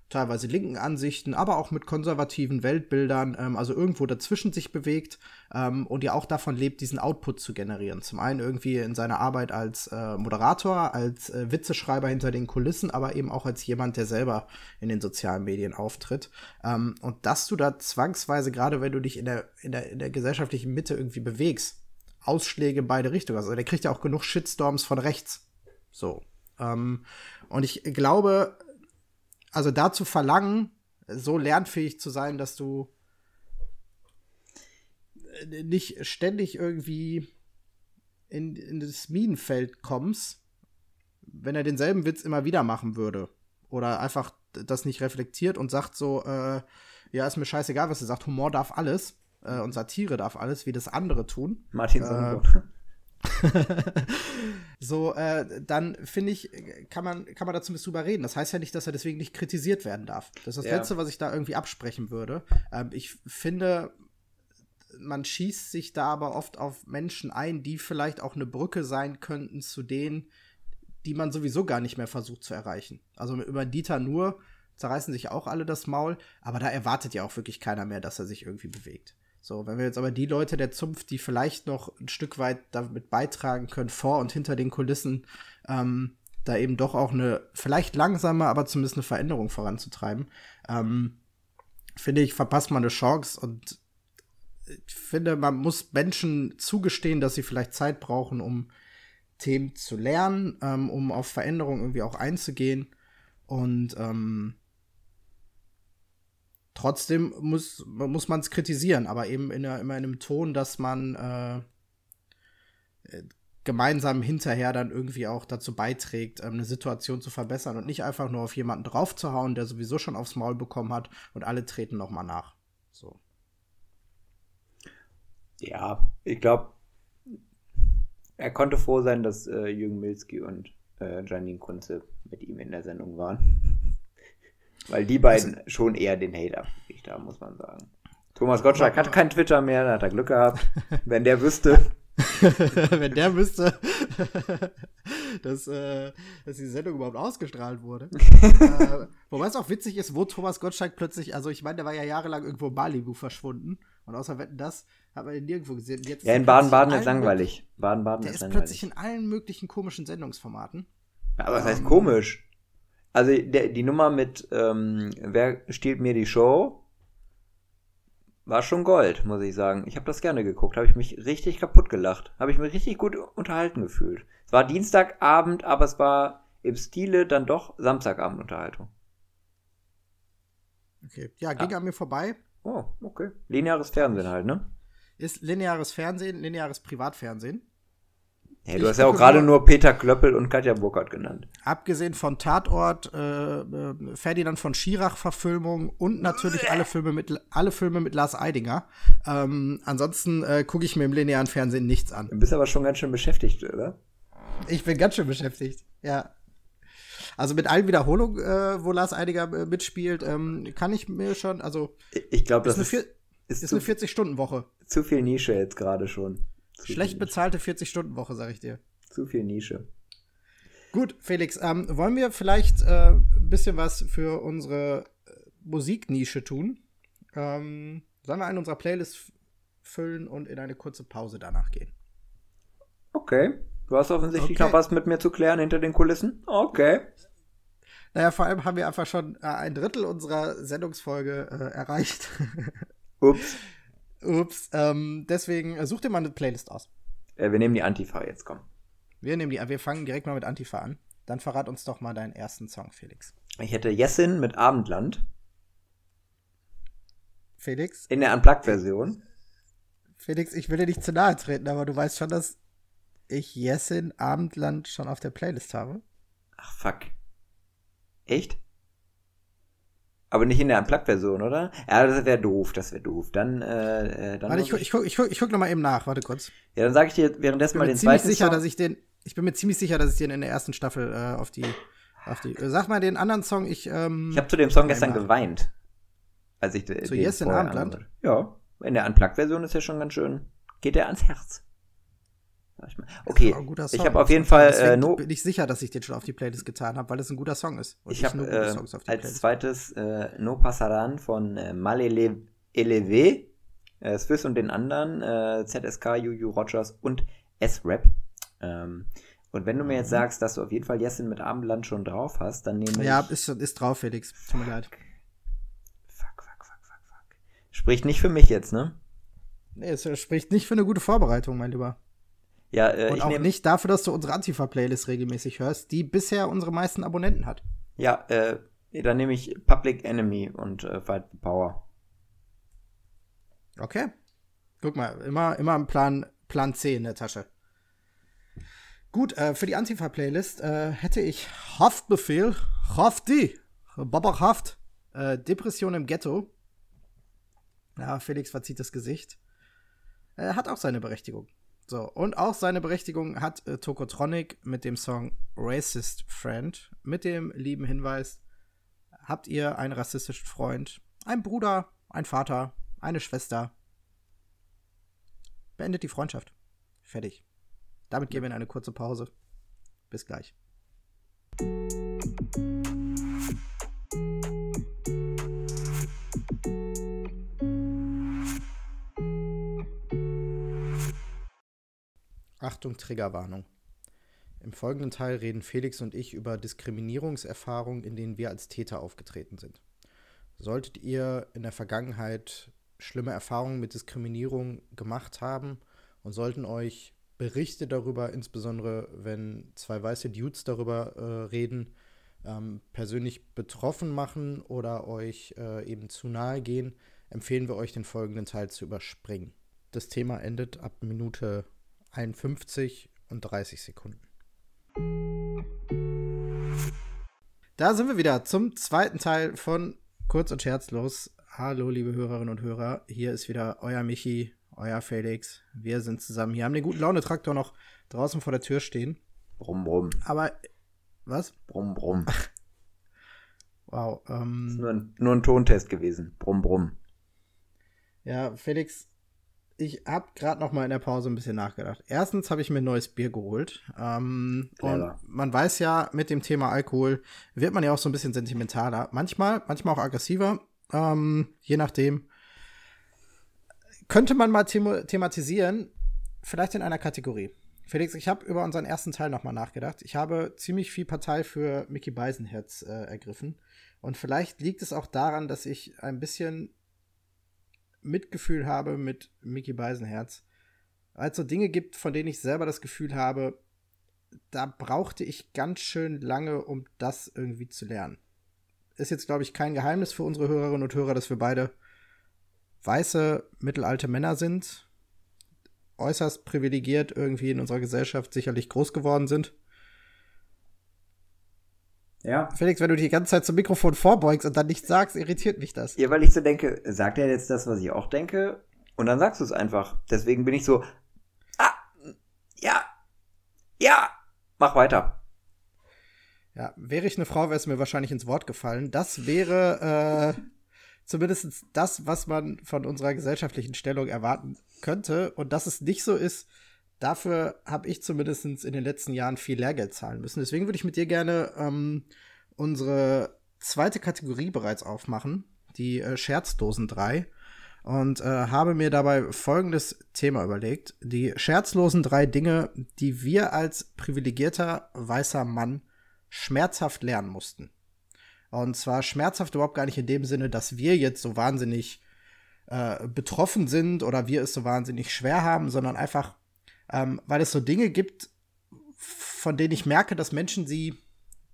teilweise linken Ansichten, aber auch mit konservativen Weltbildern, ähm, also irgendwo dazwischen sich bewegt ähm, und ja auch davon lebt, diesen Output zu generieren. Zum einen irgendwie in seiner Arbeit als äh, Moderator, als äh, Witzeschreiber hinter den Kulissen, aber eben auch als jemand, der selber in den sozialen Medien auftritt. Ähm, und dass du da zwangsweise, gerade wenn du dich in der, in der, in der gesellschaftlichen Mitte irgendwie bewegst, Ausschläge in beide Richtungen. Also der kriegt ja auch genug Shitstorms von rechts. So. Ähm, und ich glaube, also dazu verlangen, so lernfähig zu sein, dass du äh, nicht ständig irgendwie in, in das Minenfeld kommst, wenn er denselben Witz immer wieder machen würde. Oder einfach das nicht reflektiert und sagt so, äh, ja, ist mir scheißegal, was er sagt, Humor darf alles äh, und Satire darf alles, wie das andere tun. Martin Äh. *laughs* so, äh, dann finde ich, kann man, kann man da zumindest drüber reden. Das heißt ja nicht, dass er deswegen nicht kritisiert werden darf. Das ist das Ja. Letzte, was ich da irgendwie absprechen würde. Ähm, ich finde, man schießt sich da aber oft auf Menschen ein, die vielleicht auch eine Brücke sein könnten zu denen, die man sowieso gar nicht mehr versucht zu erreichen. Also über Dieter nur zerreißen sich auch alle das Maul, aber da erwartet ja auch wirklich keiner mehr, dass er sich irgendwie bewegt. So, wenn wir jetzt aber die Leute der Zunft, die vielleicht noch ein Stück weit damit beitragen können, vor und hinter den Kulissen, ähm, da eben doch auch eine vielleicht langsame, aber zumindest eine Veränderung voranzutreiben, ähm, finde ich, verpasst man eine Chance und ich finde, man muss Menschen zugestehen, dass sie vielleicht Zeit brauchen, um Themen zu lernen, ähm, um auf Veränderungen irgendwie auch einzugehen. Und ähm, trotzdem muss, muss man es kritisieren, aber eben in, immer in einem Ton, dass man äh, äh, gemeinsam hinterher dann irgendwie auch dazu beiträgt, ähm, eine Situation zu verbessern und nicht einfach nur auf jemanden draufzuhauen, der sowieso schon aufs Maul bekommen hat und alle treten noch mal nach. So. Ja, ich glaube, er konnte froh sein, dass äh, Jürgen Milski und äh, Janine Kunze mit ihm in der Sendung waren. Weil die beiden schon eher den Hate abgekriegt haben, muss man sagen. Thomas Gottschalk hat kein Twitter mehr, da hat er Glück gehabt. *laughs* Wenn der wüsste, *laughs* Wenn der wüsste, *laughs* dass, äh, dass die Sendung überhaupt ausgestrahlt wurde. äh, wobei es auch witzig ist, wo Thomas Gottschalk plötzlich, also ich meine, der war ja jahrelang irgendwo in Malibu verschwunden. Und außer Wetten, das hat man ihn nirgendwo gesehen. Ist ja, in Baden-Baden ist langweilig. Baden-Baden Der ist ist langweilig. plötzlich in allen möglichen komischen Sendungsformaten. Aber was heißt Ähm, komisch? Also der, die Nummer mit ähm, Wer stiehlt mir die Show war schon Gold, muss ich sagen. Ich habe das gerne geguckt, habe ich mich richtig kaputt gelacht, habe ich mich richtig gut unterhalten gefühlt. Es war Dienstagabend, aber es war im Stile dann doch Samstagabendunterhaltung. Okay. Ja, ging an mir vorbei. Oh, okay. Lineares Fernsehen halt, ne? Ist lineares Fernsehen, lineares Privatfernsehen. Hey, Ich du hast ja auch gerade nur- Peter Klöppel und Katja Burkhardt genannt. Abgesehen von Tatort, äh, äh, Ferdinand von Schirach-Verfilmung und natürlich alle Filme mit, alle Filme mit Lars Eidinger. Ähm, ansonsten äh, gucke ich mir im linearen Fernsehen nichts an. Du bist aber schon ganz schön beschäftigt, oder? Ich bin ganz schön beschäftigt, ja. Also mit allen Wiederholungen, äh, wo Lars Eidinger äh, mitspielt, ähm, kann ich mir schon, also Ich glaube, ist das eine, ist, vier, ist, ist eine 40-Stunden-Woche. zu viel Nische jetzt gerade schon. Zu Schlecht bezahlte 40-Stunden-Woche, sag ich dir. Zu viel Nische. Gut, Felix, ähm, wollen wir vielleicht äh, ein bisschen was für unsere äh, Musiknische tun? Ähm, sollen wir eine unserer Playlists füllen und in eine kurze Pause danach gehen? Okay. Du hast offensichtlich Okay. noch was mit mir zu klären hinter den Kulissen. Okay. Naja, vor allem haben wir einfach schon äh, ein Drittel unserer Sendungsfolge äh, erreicht. Ups. *laughs* Ups. Ähm, deswegen äh, such dir mal eine Playlist aus. Äh, wir nehmen die Antifa jetzt, komm. Wir nehmen die, wir fangen direkt mal mit Antifa an. Dann verrat uns doch mal deinen ersten Song, Felix. Ich hätte Jessin mit Abendland Felix, in der Unplugged-Version. Felix, ich will dir nicht zu nahe treten, aber du weißt schon, dass ich Jessin Abendland schon auf der Playlist habe. Ach, fuck. Echt? Aber nicht in der Unplugged-Version, oder? Ja, das wäre doof, das wäre doof. Dann, äh, äh, dann, Warte, ich, guck- ich, guck- ich, guck- ich guck noch mal eben nach. Warte kurz. ja, dann sage ich dir währenddessen Ich bin mal mir den ziemlich zweiten sicher, Song. dass ich den. Ich bin mir ziemlich sicher, dass ich den in der ersten Staffel äh, auf die. Auf die. äh, Sag mal den anderen Song. Ich. Ähm, Ich habe zu dem Song gestern geweint. Als ich Zu Yes in Abendland? Ja. In der Unplugged-Version ist ja schon ganz schön. Geht der ans Herz. Okay, ich habe auf jeden Fall äh, no bin ich sicher, dass ich den schon auf die Playlist getan habe, weil es ein guter Song ist. Ich habe nur gute äh, Songs auf die als Playlist. zweites äh, No Passaran von äh, Malele Elevé, äh, Swiss und den anderen, äh, ZSK, Juju Rogers und S-Rap. Ähm, und wenn du mir Mhm. jetzt sagst, dass du auf jeden Fall Jessin mit Abendland schon drauf hast, dann nehme Ja, ich. ist, ist drauf, Felix. Tut mir leid. Fuck, fuck, fuck, fuck, fuck. Spricht nicht für mich jetzt, ne? Nee, es spricht nicht für eine gute Vorbereitung, mein Lieber. Ja, äh, Und ich auch nicht dafür, dass du unsere Antifa-Playlist regelmäßig hörst, die bisher unsere meisten Abonnenten hat. Ja, äh, dann nehme ich Public Enemy und äh, Fight the Power. Okay. Guck mal, immer, immer im Plan, Plan C in der Tasche. Gut, äh, für die Antifa-Playlist äh, hätte ich Haftbefehl, Hafti, Baba Haft, äh, Depression im Ghetto. Ja, Felix verzieht das Gesicht. Äh, hat auch seine Berechtigung. So, und auch seine Berechtigung hat äh, Tokotronic mit dem Song Racist Friend, mit dem lieben Hinweis, habt ihr einen rassistischen Freund, einen Bruder, einen Vater, eine Schwester, beendet die Freundschaft. Fertig. Damit gehen wir in eine kurze Pause. Bis gleich. Achtung, Triggerwarnung. Im folgenden Teil reden Felix und ich über Diskriminierungserfahrungen, in denen wir als Täter aufgetreten sind. Solltet ihr in der Vergangenheit schlimme Erfahrungen mit Diskriminierung gemacht haben und sollten euch Berichte darüber, insbesondere wenn zwei weiße Dudes darüber äh, reden, ähm, persönlich betroffen machen oder euch äh, eben zu nahe gehen, empfehlen wir euch den folgenden Teil zu überspringen. Das Thema endet ab Minute 51 und 30 Sekunden. Da sind wir wieder zum zweiten Teil von Kurz und Scherzlos. Hallo, liebe Hörerinnen und Hörer. Hier ist wieder euer Michi, euer Felix. Wir sind zusammen hier, haben den guten Laune-Traktor noch draußen vor der Tür stehen. Brumm, brumm, Aber, was? brumm, brumm. *laughs* Wow. Ist Ähm, nur ein, nur ein Tontest gewesen. Brumm, brumm. ja, Felix, ich habe gerade noch mal in der Pause ein bisschen nachgedacht. Erstens habe ich mir ein neues Bier geholt. Ähm, und man weiß ja, mit dem Thema Alkohol wird man ja auch so ein bisschen sentimentaler. Manchmal, manchmal auch aggressiver. Ähm, je nachdem. Könnte man mal thema thematisieren, vielleicht in einer Kategorie. Felix, ich habe über unseren ersten Teil noch mal nachgedacht. Ich habe ziemlich viel Partei für Mickey Beisenherz äh, ergriffen. Und vielleicht liegt es auch daran, dass ich ein bisschen Mitgefühl habe mit Mickey Beisenherz. Weil es so Dinge gibt, von denen ich selber das Gefühl habe, da brauchte ich ganz schön lange, um das irgendwie zu lernen. Ist jetzt, glaube ich, kein Geheimnis für unsere Hörerinnen und Hörer, dass wir beide weiße, mittelalte Männer sind, äußerst privilegiert irgendwie in unserer Gesellschaft sicherlich groß geworden sind. Ja. Felix, wenn du die ganze Zeit zum Mikrofon vorbeugst und dann nichts sagst, irritiert mich das. Ja, weil ich so denke, sagt er jetzt das, was ich auch denke? Und dann sagst du es einfach. Deswegen bin ich so, ah, ja, ja, mach weiter. Ja, wäre ich eine Frau, wäre es mir wahrscheinlich ins Wort gefallen. Das wäre äh, *laughs* zumindest das, was man von unserer gesellschaftlichen Stellung erwarten könnte. Und dass es nicht so ist, dafür habe ich zumindest in den letzten Jahren viel Lehrgeld zahlen müssen. Deswegen würde ich mit dir gerne ähm, unsere zweite Kategorie bereits aufmachen, die äh, Scherzdosen 3. Und äh, habe mir dabei folgendes Thema überlegt. Die scherzlosen drei Dinge, die wir als privilegierter weißer Mann schmerzhaft lernen mussten. Und zwar schmerzhaft überhaupt gar nicht in dem Sinne, dass wir jetzt so wahnsinnig äh, betroffen sind oder wir es so wahnsinnig schwer haben, sondern einfach, ähm, weil es so Dinge gibt, von denen ich merke, dass Menschen sie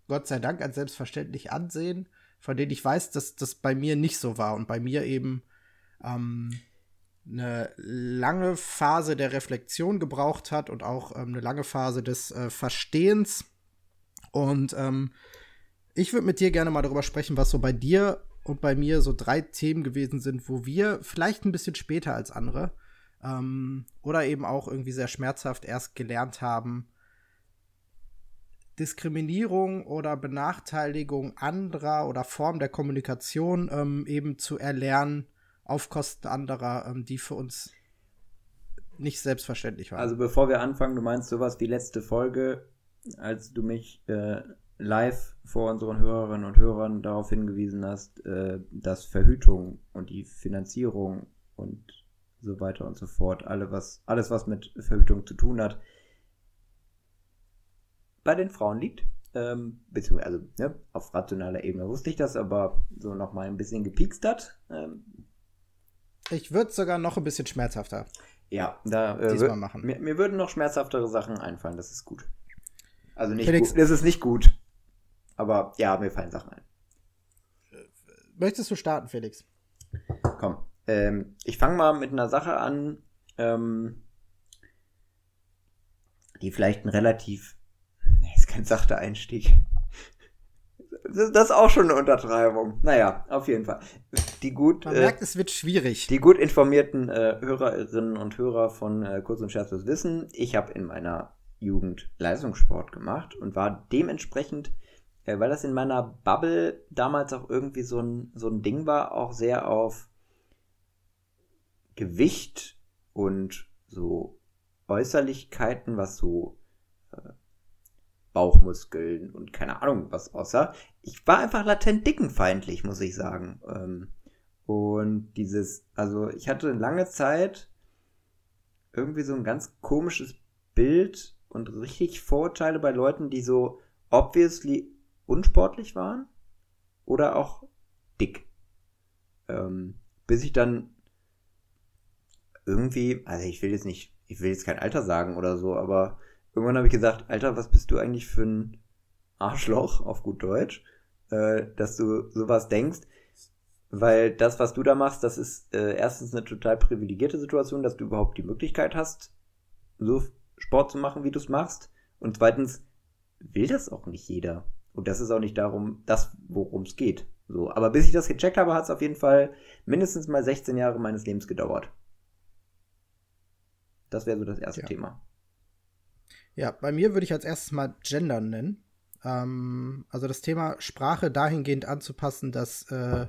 Gott sei Dank als selbstverständlich ansehen, von denen ich weiß, dass das bei mir nicht so war und bei mir eben ähm, eine lange Phase der Reflexion gebraucht hat und auch ähm, eine lange Phase des äh, Verstehens. Und ähm, ich würde mit dir gerne mal darüber sprechen, was so bei dir und bei mir so drei Themen gewesen sind, wo wir vielleicht ein bisschen später als andere ähm, oder eben auch irgendwie sehr schmerzhaft erst gelernt haben, Diskriminierung oder Benachteiligung anderer oder Form der Kommunikation ähm, eben zu erlernen auf Kosten anderer, ähm, die für uns nicht selbstverständlich war. Also bevor wir anfangen, du meinst sowas wie letzte Folge, als du mich äh, live vor unseren Hörerinnen und Hörern darauf hingewiesen hast, äh, dass Verhütung und die Finanzierung und so weiter und so fort, alle was, alles was mit Verhütung zu tun hat, bei den Frauen liegt. Ähm, beziehungsweise also, ne, auf rationaler Ebene wusste ich das, aber so nochmal ein bisschen gepiekst hat. Ähm, ich würde sogar noch ein bisschen schmerzhafter. Ja, da äh, diesmal machen. Mir, mir, würden noch schmerzhaftere Sachen einfallen, das ist gut. Also nicht Felix, gut, das ist nicht gut. Aber ja, mir fallen Sachen ein. Möchtest du starten, Felix? Komm. Ähm, ich fange mal mit einer Sache an, ähm, die vielleicht ein relativ. Nee, ist kein sachter Einstieg. Das ist auch schon eine Untertreibung. Naja, auf jeden Fall. Die gut, Man merkt, es wird schwierig. Die gut informierten äh, Hörerinnen und Hörer von äh, Kurz und Scherzlos wissen, ich habe in meiner Jugend Leistungssport gemacht und war dementsprechend, äh, weil das in meiner Bubble damals auch irgendwie so ein, so ein Ding war, auch sehr auf Gewicht und so Äußerlichkeiten, was so äh, Bauchmuskeln und keine Ahnung was aussah. Ich war einfach latent dickenfeindlich, muss ich sagen. Ähm, und dieses, also ich hatte lange Zeit irgendwie so ein ganz komisches Bild und richtig Vorurteile bei Leuten, die so obviously unsportlich waren oder auch dick. Ähm, bis ich dann irgendwie, also ich will jetzt nicht, ich will jetzt kein Alter sagen oder so, aber irgendwann habe ich gesagt, Alter, was bist du eigentlich für ein Arschloch auf gut Deutsch, äh, dass du sowas denkst, weil das, was du da machst, das ist äh, erstens eine total privilegierte Situation, dass du überhaupt die Möglichkeit hast, so Sport zu machen, wie du es machst, und zweitens will das auch nicht jeder. Und das ist auch nicht darum, das, worum es geht. So, aber bis ich das gecheckt habe, hat es auf jeden Fall mindestens mal 16 Jahre meines Lebens gedauert. Das wäre so das erste Ja. Thema. Ja, bei mir würde ich als erstes mal Gendern nennen. Ähm, also das Thema Sprache dahingehend anzupassen, dass äh,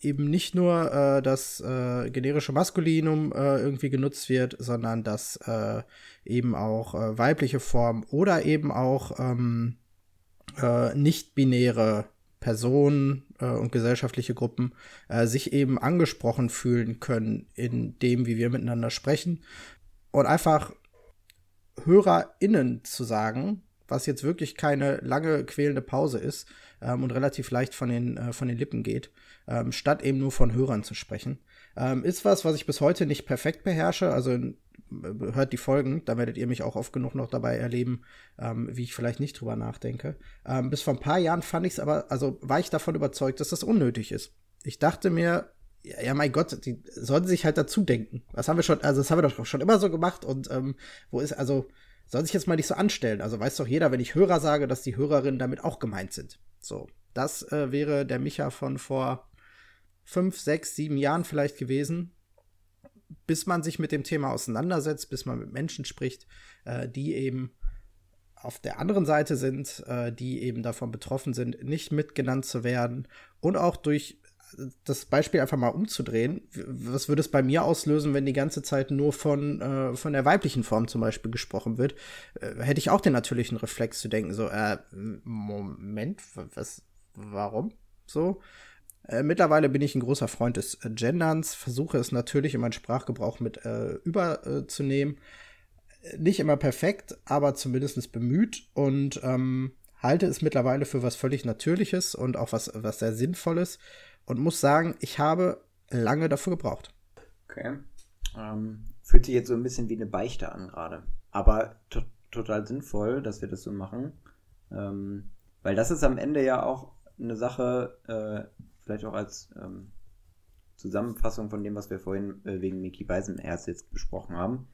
eben nicht nur äh, das äh, generische Maskulinum äh, irgendwie genutzt wird, sondern dass äh, eben auch äh, weibliche Formen oder eben auch ähm, äh, nicht-binäre Personen und gesellschaftliche Gruppen sich eben angesprochen fühlen können in dem, wie wir miteinander sprechen. Und einfach HörerInnen zu sagen, was jetzt wirklich keine lange quälende Pause ist ähm, und relativ leicht von den, äh, von den Lippen geht, ähm, statt eben nur von Hörern zu sprechen. Ähm, ist was, was ich bis heute nicht perfekt beherrsche. Also äh, hört die Folgen, da werdet ihr mich auch oft genug noch dabei erleben, ähm, wie ich vielleicht nicht drüber nachdenke. Ähm, bis vor ein paar Jahren fand ich es aber, also war ich davon überzeugt, dass das unnötig ist. Ich dachte mir, ja, ja, mein Gott, die sollten sich halt dazu denken. Das haben wir schon, also das haben wir doch schon immer so gemacht und ähm, wo ist, also soll sich jetzt mal nicht so anstellen. Also weiß doch jeder, wenn ich Hörer sage, dass die Hörerinnen damit auch gemeint sind. So, das äh, wäre der Micha von vor fünf, sechs, sieben Jahren vielleicht gewesen. Bis man sich mit dem Thema auseinandersetzt, bis man mit Menschen spricht, äh, die eben auf der anderen Seite sind, äh, die eben davon betroffen sind, nicht mitgenannt zu werden und auch durch das Beispiel einfach mal umzudrehen, was würde es bei mir auslösen, wenn die ganze Zeit nur von, äh, von der weiblichen Form zum Beispiel gesprochen wird? Äh, hätte ich auch den natürlichen Reflex zu denken, so, äh, Moment, was, warum? So. Äh, mittlerweile bin ich ein großer Freund des äh, Genderns, versuche es natürlich in meinen Sprachgebrauch mit äh, überzunehmen. Nicht immer perfekt, aber zumindest bemüht und ähm, halte es mittlerweile für was völlig Natürliches und auch was, was sehr Sinnvolles und muss sagen, ich habe lange dafür gebraucht. Okay. Ähm, fühlt sich jetzt so ein bisschen wie eine Beichte an gerade. Aber to total sinnvoll, dass wir das so machen. Ähm, weil das ist am Ende ja auch eine Sache, äh, vielleicht auch als ähm, Zusammenfassung von dem, was wir vorhin äh, wegen Mickey Beisenherz jetzt besprochen haben.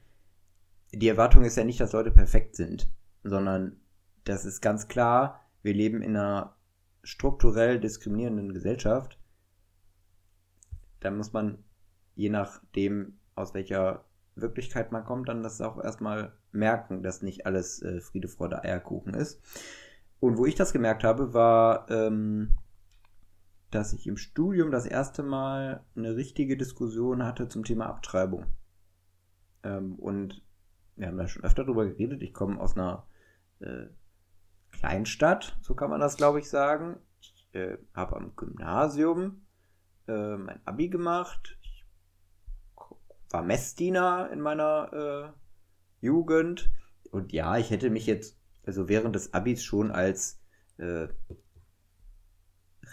Die Erwartung ist ja nicht, dass Leute perfekt sind, sondern das ist ganz klar, wir leben in einer strukturell diskriminierenden Gesellschaft. Da muss man, je nachdem, aus welcher Wirklichkeit man kommt, dann das auch erstmal merken, dass nicht alles äh, Friede, Freude, Eierkuchen ist. Und wo ich das gemerkt habe, war, ähm, dass ich im Studium das erste Mal eine richtige Diskussion hatte zum Thema Abtreibung. Ähm, und wir haben da schon öfter drüber geredet. Ich komme aus einer äh, Kleinstadt, so kann man das, glaube ich, sagen. Ich äh, habe am Gymnasium äh, mein Abi gemacht. Ich war Messdiener in meiner äh, Jugend. Und ja, ich hätte mich jetzt, also während des Abis schon als äh,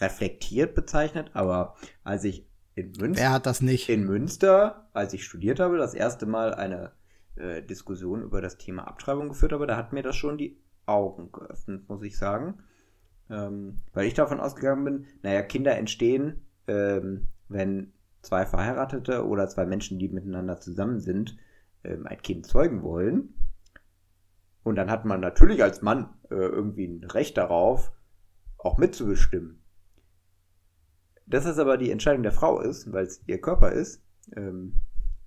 reflektiert bezeichnet, aber als ich in Münster, Wer hat das nicht? in Münster, als ich studiert habe, das erste Mal eine äh, Diskussion über das Thema Abtreibung geführt habe, da hat mir das schon die Augen geöffnet, muss ich sagen. Ähm, weil ich davon ausgegangen bin, naja, Kinder entstehen, ähm, wenn zwei Verheiratete oder zwei Menschen, die miteinander zusammen sind, ähm, ein Kind zeugen wollen. Und dann hat man natürlich als Mann äh, irgendwie ein Recht darauf, auch mitzubestimmen. Dass es aber die Entscheidung der Frau ist, weil es ihr Körper ist ähm,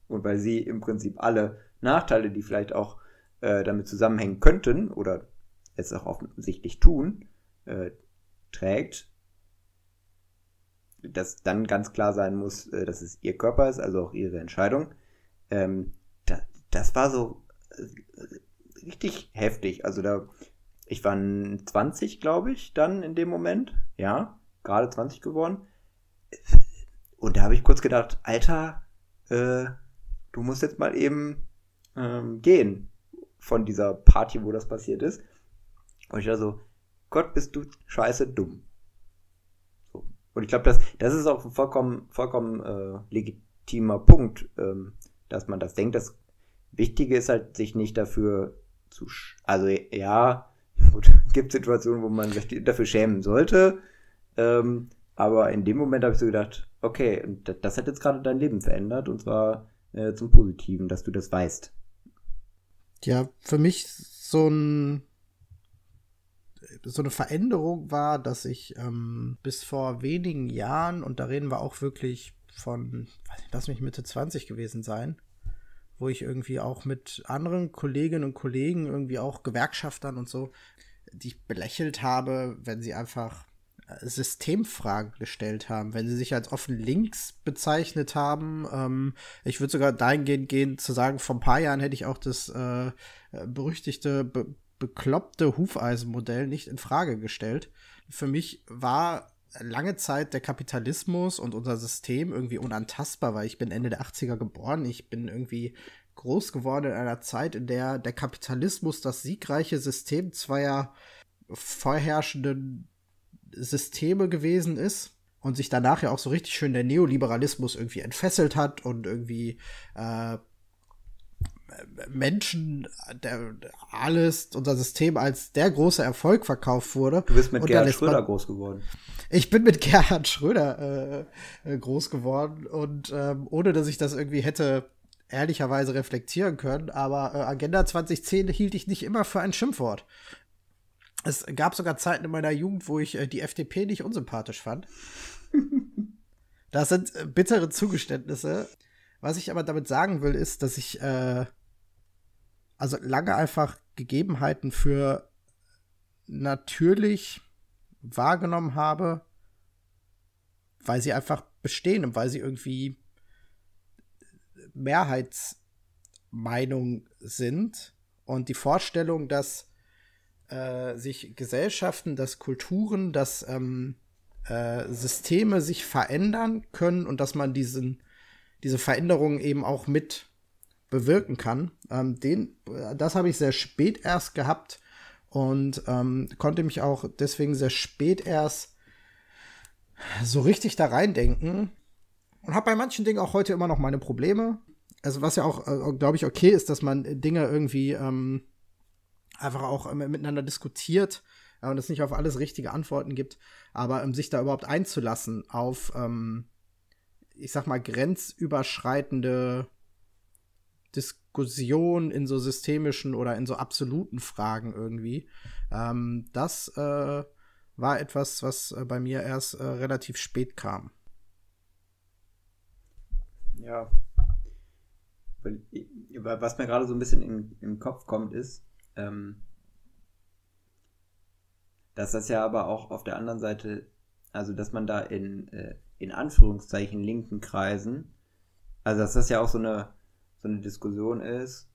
und weil sie im Prinzip alle Nachteile, die vielleicht auch äh, damit zusammenhängen könnten oder es auch offensichtlich tun, äh, trägt, dass dann ganz klar sein muss, äh, dass es ihr Körper ist, also auch ihre Entscheidung. Ähm, da, das war so äh, richtig heftig. Also da, ich war 20, glaube ich, dann in dem Moment. Ja, gerade 20 geworden. Und da habe ich kurz gedacht, Alter, äh, du musst jetzt mal eben ähm, gehen von dieser Party, wo das passiert ist. Und ich war so, Gott, bist du scheiße dumm. Und ich glaube, das, das ist auch ein vollkommen, vollkommen äh, legitimer Punkt, ähm, dass man das denkt. Das Wichtige ist halt, sich nicht dafür zu, sch also ja, *laughs* gut, gibt Situationen, wo man sich dafür schämen sollte. Ähm, aber in dem Moment habe ich so gedacht, okay, das hat jetzt gerade dein Leben verändert und zwar äh, zum Positiven, dass du das weißt. Ja, für mich so ein so eine Veränderung war, dass ich ähm, bis vor wenigen Jahren, und da reden wir auch wirklich von, lass mich Mitte 20 gewesen sein, wo ich irgendwie auch mit anderen Kolleginnen und Kollegen, irgendwie auch Gewerkschaftern und so, die ich belächelt habe, wenn sie einfach äh, Systemfragen gestellt haben, wenn sie sich als offen links bezeichnet haben. Ähm, ich würde sogar dahingehend gehen zu sagen, vor ein paar Jahren hätte ich auch das äh, berüchtigte, be bekloppte Hufeisenmodell nicht in Frage gestellt. Für mich war lange Zeit der Kapitalismus und unser System irgendwie unantastbar, weil ich bin Ende der 80er geboren. Ich bin irgendwie groß geworden in einer Zeit, in der der Kapitalismus das siegreiche System zweier vorherrschenden Systeme gewesen ist und sich danach ja auch so richtig schön der Neoliberalismus irgendwie entfesselt hat und irgendwie äh, Menschen, der, alles, unser System als der große Erfolg verkauft wurde. Du bist mit Und Gerhard lässt man- Schröder groß geworden. Ich bin mit *laughs* Gerhard Schröder äh, äh, groß geworden und ähm, ohne dass ich das irgendwie hätte ehrlicherweise reflektieren können, aber äh, Agenda 2010 hielt ich nicht immer für ein Schimpfwort. Es gab sogar Zeiten in meiner Jugend, wo ich äh, die FDP nicht unsympathisch fand. *laughs* Das sind äh, bittere Zugeständnisse. Was ich aber damit sagen will, ist, dass ich äh, also lange einfach Gegebenheiten für natürlich wahrgenommen habe, weil sie einfach bestehen und weil sie irgendwie Mehrheitsmeinung sind. Und die Vorstellung, dass äh, sich Gesellschaften, dass Kulturen, dass ähm, äh, Systeme sich verändern können und dass man diesen, diese Veränderungen eben auch mit bewirken kann. Ähm, den, das habe ich sehr spät erst gehabt und ähm, konnte mich auch deswegen sehr spät erst so richtig da reindenken und habe bei manchen Dingen auch heute immer noch meine Probleme. Also was ja auch, äh, glaube ich, okay ist, dass man Dinge irgendwie ähm, einfach auch ähm, miteinander diskutiert äh, und es nicht auf alles richtige Antworten gibt, aber ähm, sich da überhaupt einzulassen auf, ähm, ich sag mal, grenzüberschreitende Diskussion in so systemischen oder in so absoluten Fragen irgendwie. Ähm, das äh, war etwas, was äh, bei mir erst äh, relativ spät kam. Ja. Ich- Was mir gerade so ein bisschen in, im Kopf kommt, ist, ähm, dass das ja aber auch auf der anderen Seite, also dass man da in, äh, in Anführungszeichen linken Kreisen, also dass das ja auch so eine so eine Diskussion ist,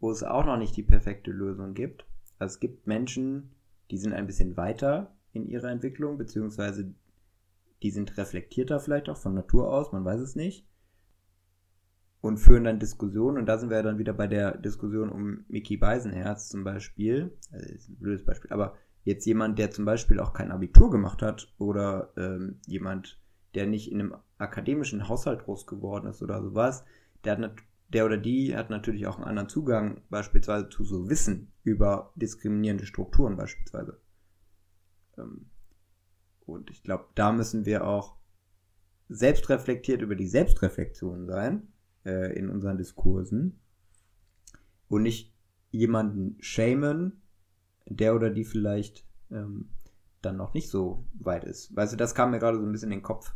wo es auch noch nicht die perfekte Lösung gibt. Also es gibt Menschen, die sind ein bisschen weiter in ihrer Entwicklung, beziehungsweise die sind reflektierter vielleicht auch von Natur aus, man weiß es nicht. Und führen dann Diskussionen, und da sind wir dann wieder bei der Diskussion um Mickey Beisenherz zum Beispiel. Also ist ein blödes Beispiel, aber jetzt jemand, der zum Beispiel auch kein Abitur gemacht hat oder ähm, jemand, der nicht in einem akademischen Haushalt groß geworden ist oder sowas, der, hat der oder die hat natürlich auch einen anderen Zugang beispielsweise zu so Wissen über diskriminierende Strukturen beispielsweise. Ähm, und ich glaube, da müssen wir auch selbstreflektiert über die Selbstreflexion sein äh, in unseren Diskursen und nicht jemanden shamen, der oder die vielleicht ähm, dann noch nicht so weit ist. Weißt du, das kam mir gerade so ein bisschen in den Kopf.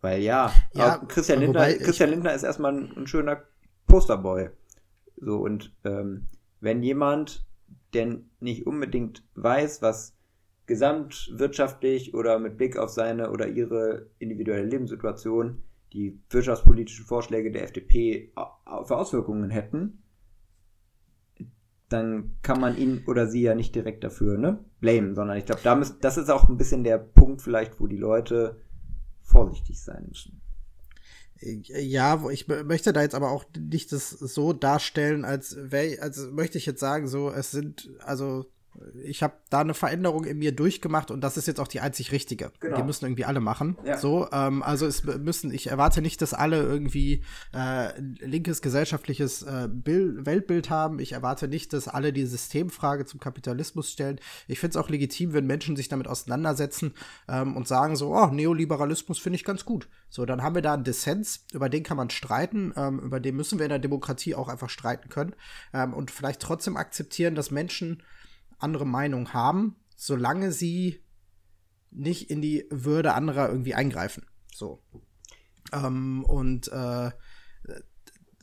Weil ja, Ja, Christian, Lindner, Christian Lindner ist erstmal ein, ein schöner Posterboy. So, und ähm, wenn jemand, der nicht unbedingt weiß, was gesamtwirtschaftlich oder mit Blick auf seine oder ihre individuelle Lebenssituation die wirtschaftspolitischen Vorschläge der FDP für Auswirkungen hätten, dann kann man ihn oder sie ja nicht direkt dafür ne, blamen, sondern ich glaube, da müsst- das ist auch ein bisschen der Punkt vielleicht, wo die Leute vorsichtig sein müssen. Ja, wo ich mö- möchte da jetzt aber auch nicht das so darstellen, als wäre, also möchte ich jetzt sagen, so, es sind, also ich habe da eine Veränderung in mir durchgemacht und das ist jetzt auch die einzig richtige. Genau. Die müssen irgendwie alle machen. Ja. So, ähm, also es müssen, ich erwarte nicht, dass alle irgendwie äh, ein linkes gesellschaftliches äh, Bild, Weltbild haben. Ich erwarte nicht, dass alle die Systemfrage zum Kapitalismus stellen. Ich finde es auch legitim, wenn Menschen sich damit auseinandersetzen ähm, und sagen so, oh, Neoliberalismus finde ich ganz gut. So, dann haben wir da einen Dissens, über den kann man streiten, ähm, über den müssen wir in der Demokratie auch einfach streiten können ähm, und vielleicht trotzdem akzeptieren, dass Menschen andere Meinung haben, solange sie nicht in die Würde anderer irgendwie eingreifen. So. Ähm, und äh,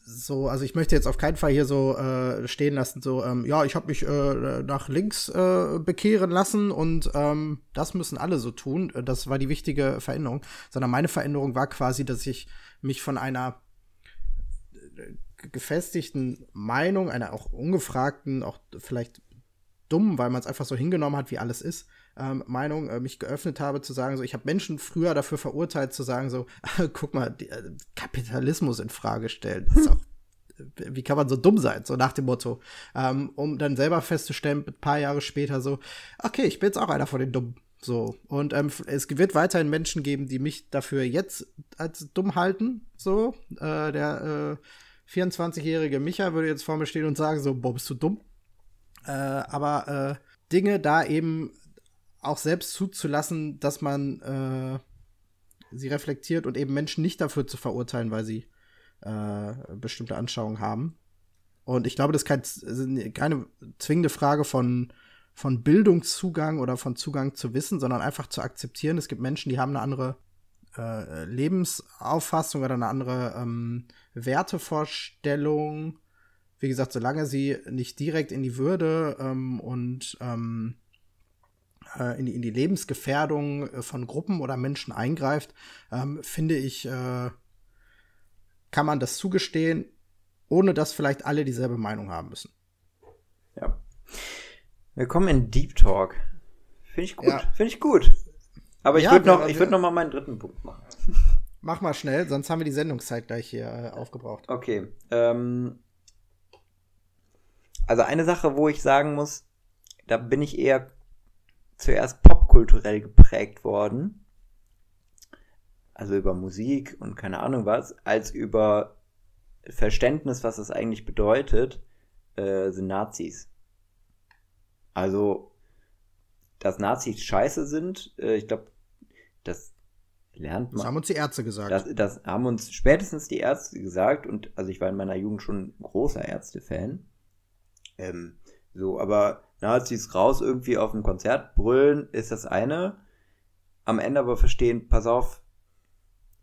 so, also ich möchte jetzt auf keinen Fall hier so äh, stehen lassen, so, ähm, ja, ich habe mich äh, nach links äh, bekehren lassen und ähm, das müssen alle so tun. Das war die wichtige Veränderung. Sondern meine Veränderung war quasi, dass ich mich von einer äh, gefestigten Meinung, einer auch ungefragten, auch vielleicht dumm, weil man es einfach so hingenommen hat, wie alles ist, ähm, Meinung, äh, mich geöffnet habe zu sagen, so, ich habe Menschen früher dafür verurteilt zu sagen, so, *laughs* guck mal, die, äh, Kapitalismus in Frage stellen, ist auch, wie kann man so dumm sein, so nach dem Motto, ähm, um dann selber festzustellen, ein paar Jahre später so, okay, ich bin jetzt auch einer von den Dummen. So, und ähm, es wird weiterhin Menschen geben, die mich dafür jetzt als dumm halten. So, äh, der äh, 24-jährige Micha würde jetzt vor mir stehen und sagen: So, boah, bist du dumm? Äh, aber äh, Dinge da eben auch selbst zuzulassen, dass man äh, sie reflektiert und eben Menschen nicht dafür zu verurteilen, weil sie äh, bestimmte Anschauungen haben. Und ich glaube, das ist kein, keine zwingende Frage von, von Bildungszugang oder von Zugang zu Wissen, sondern einfach zu akzeptieren, es gibt Menschen, die haben eine andere äh, Lebensauffassung oder eine andere ähm, Wertevorstellung. Wie gesagt, solange sie nicht direkt in die Würde ähm, und ähm, äh, in, die, in die Lebensgefährdung äh, von Gruppen oder Menschen eingreift, ähm, finde ich, äh, kann man das zugestehen, ohne dass vielleicht alle dieselbe Meinung haben müssen. Ja. Wir kommen in Deep Talk. Finde ich gut. Ja. Finde ich gut. Aber ich Ja, würde noch, ich würde noch mal meinen dritten Punkt machen. Mach mal schnell, sonst haben wir die Sendungszeit gleich hier äh, aufgebraucht. Okay. Ähm, also eine Sache, wo ich sagen muss, da bin ich eher zuerst popkulturell geprägt worden. Also über Musik und keine Ahnung was, als über Verständnis, was es eigentlich bedeutet, äh, sind Nazis. Also, dass Nazis scheiße sind, äh, ich glaube, das lernt man. Das haben uns die Ärzte gesagt. Das, das haben uns spätestens die Ärzte gesagt und also ich war in meiner Jugend schon ein großer Ärzte-Fan. Ähm, so, aber Nazis raus irgendwie auf dem Konzert brüllen ist das eine. Am Ende aber verstehen, pass auf,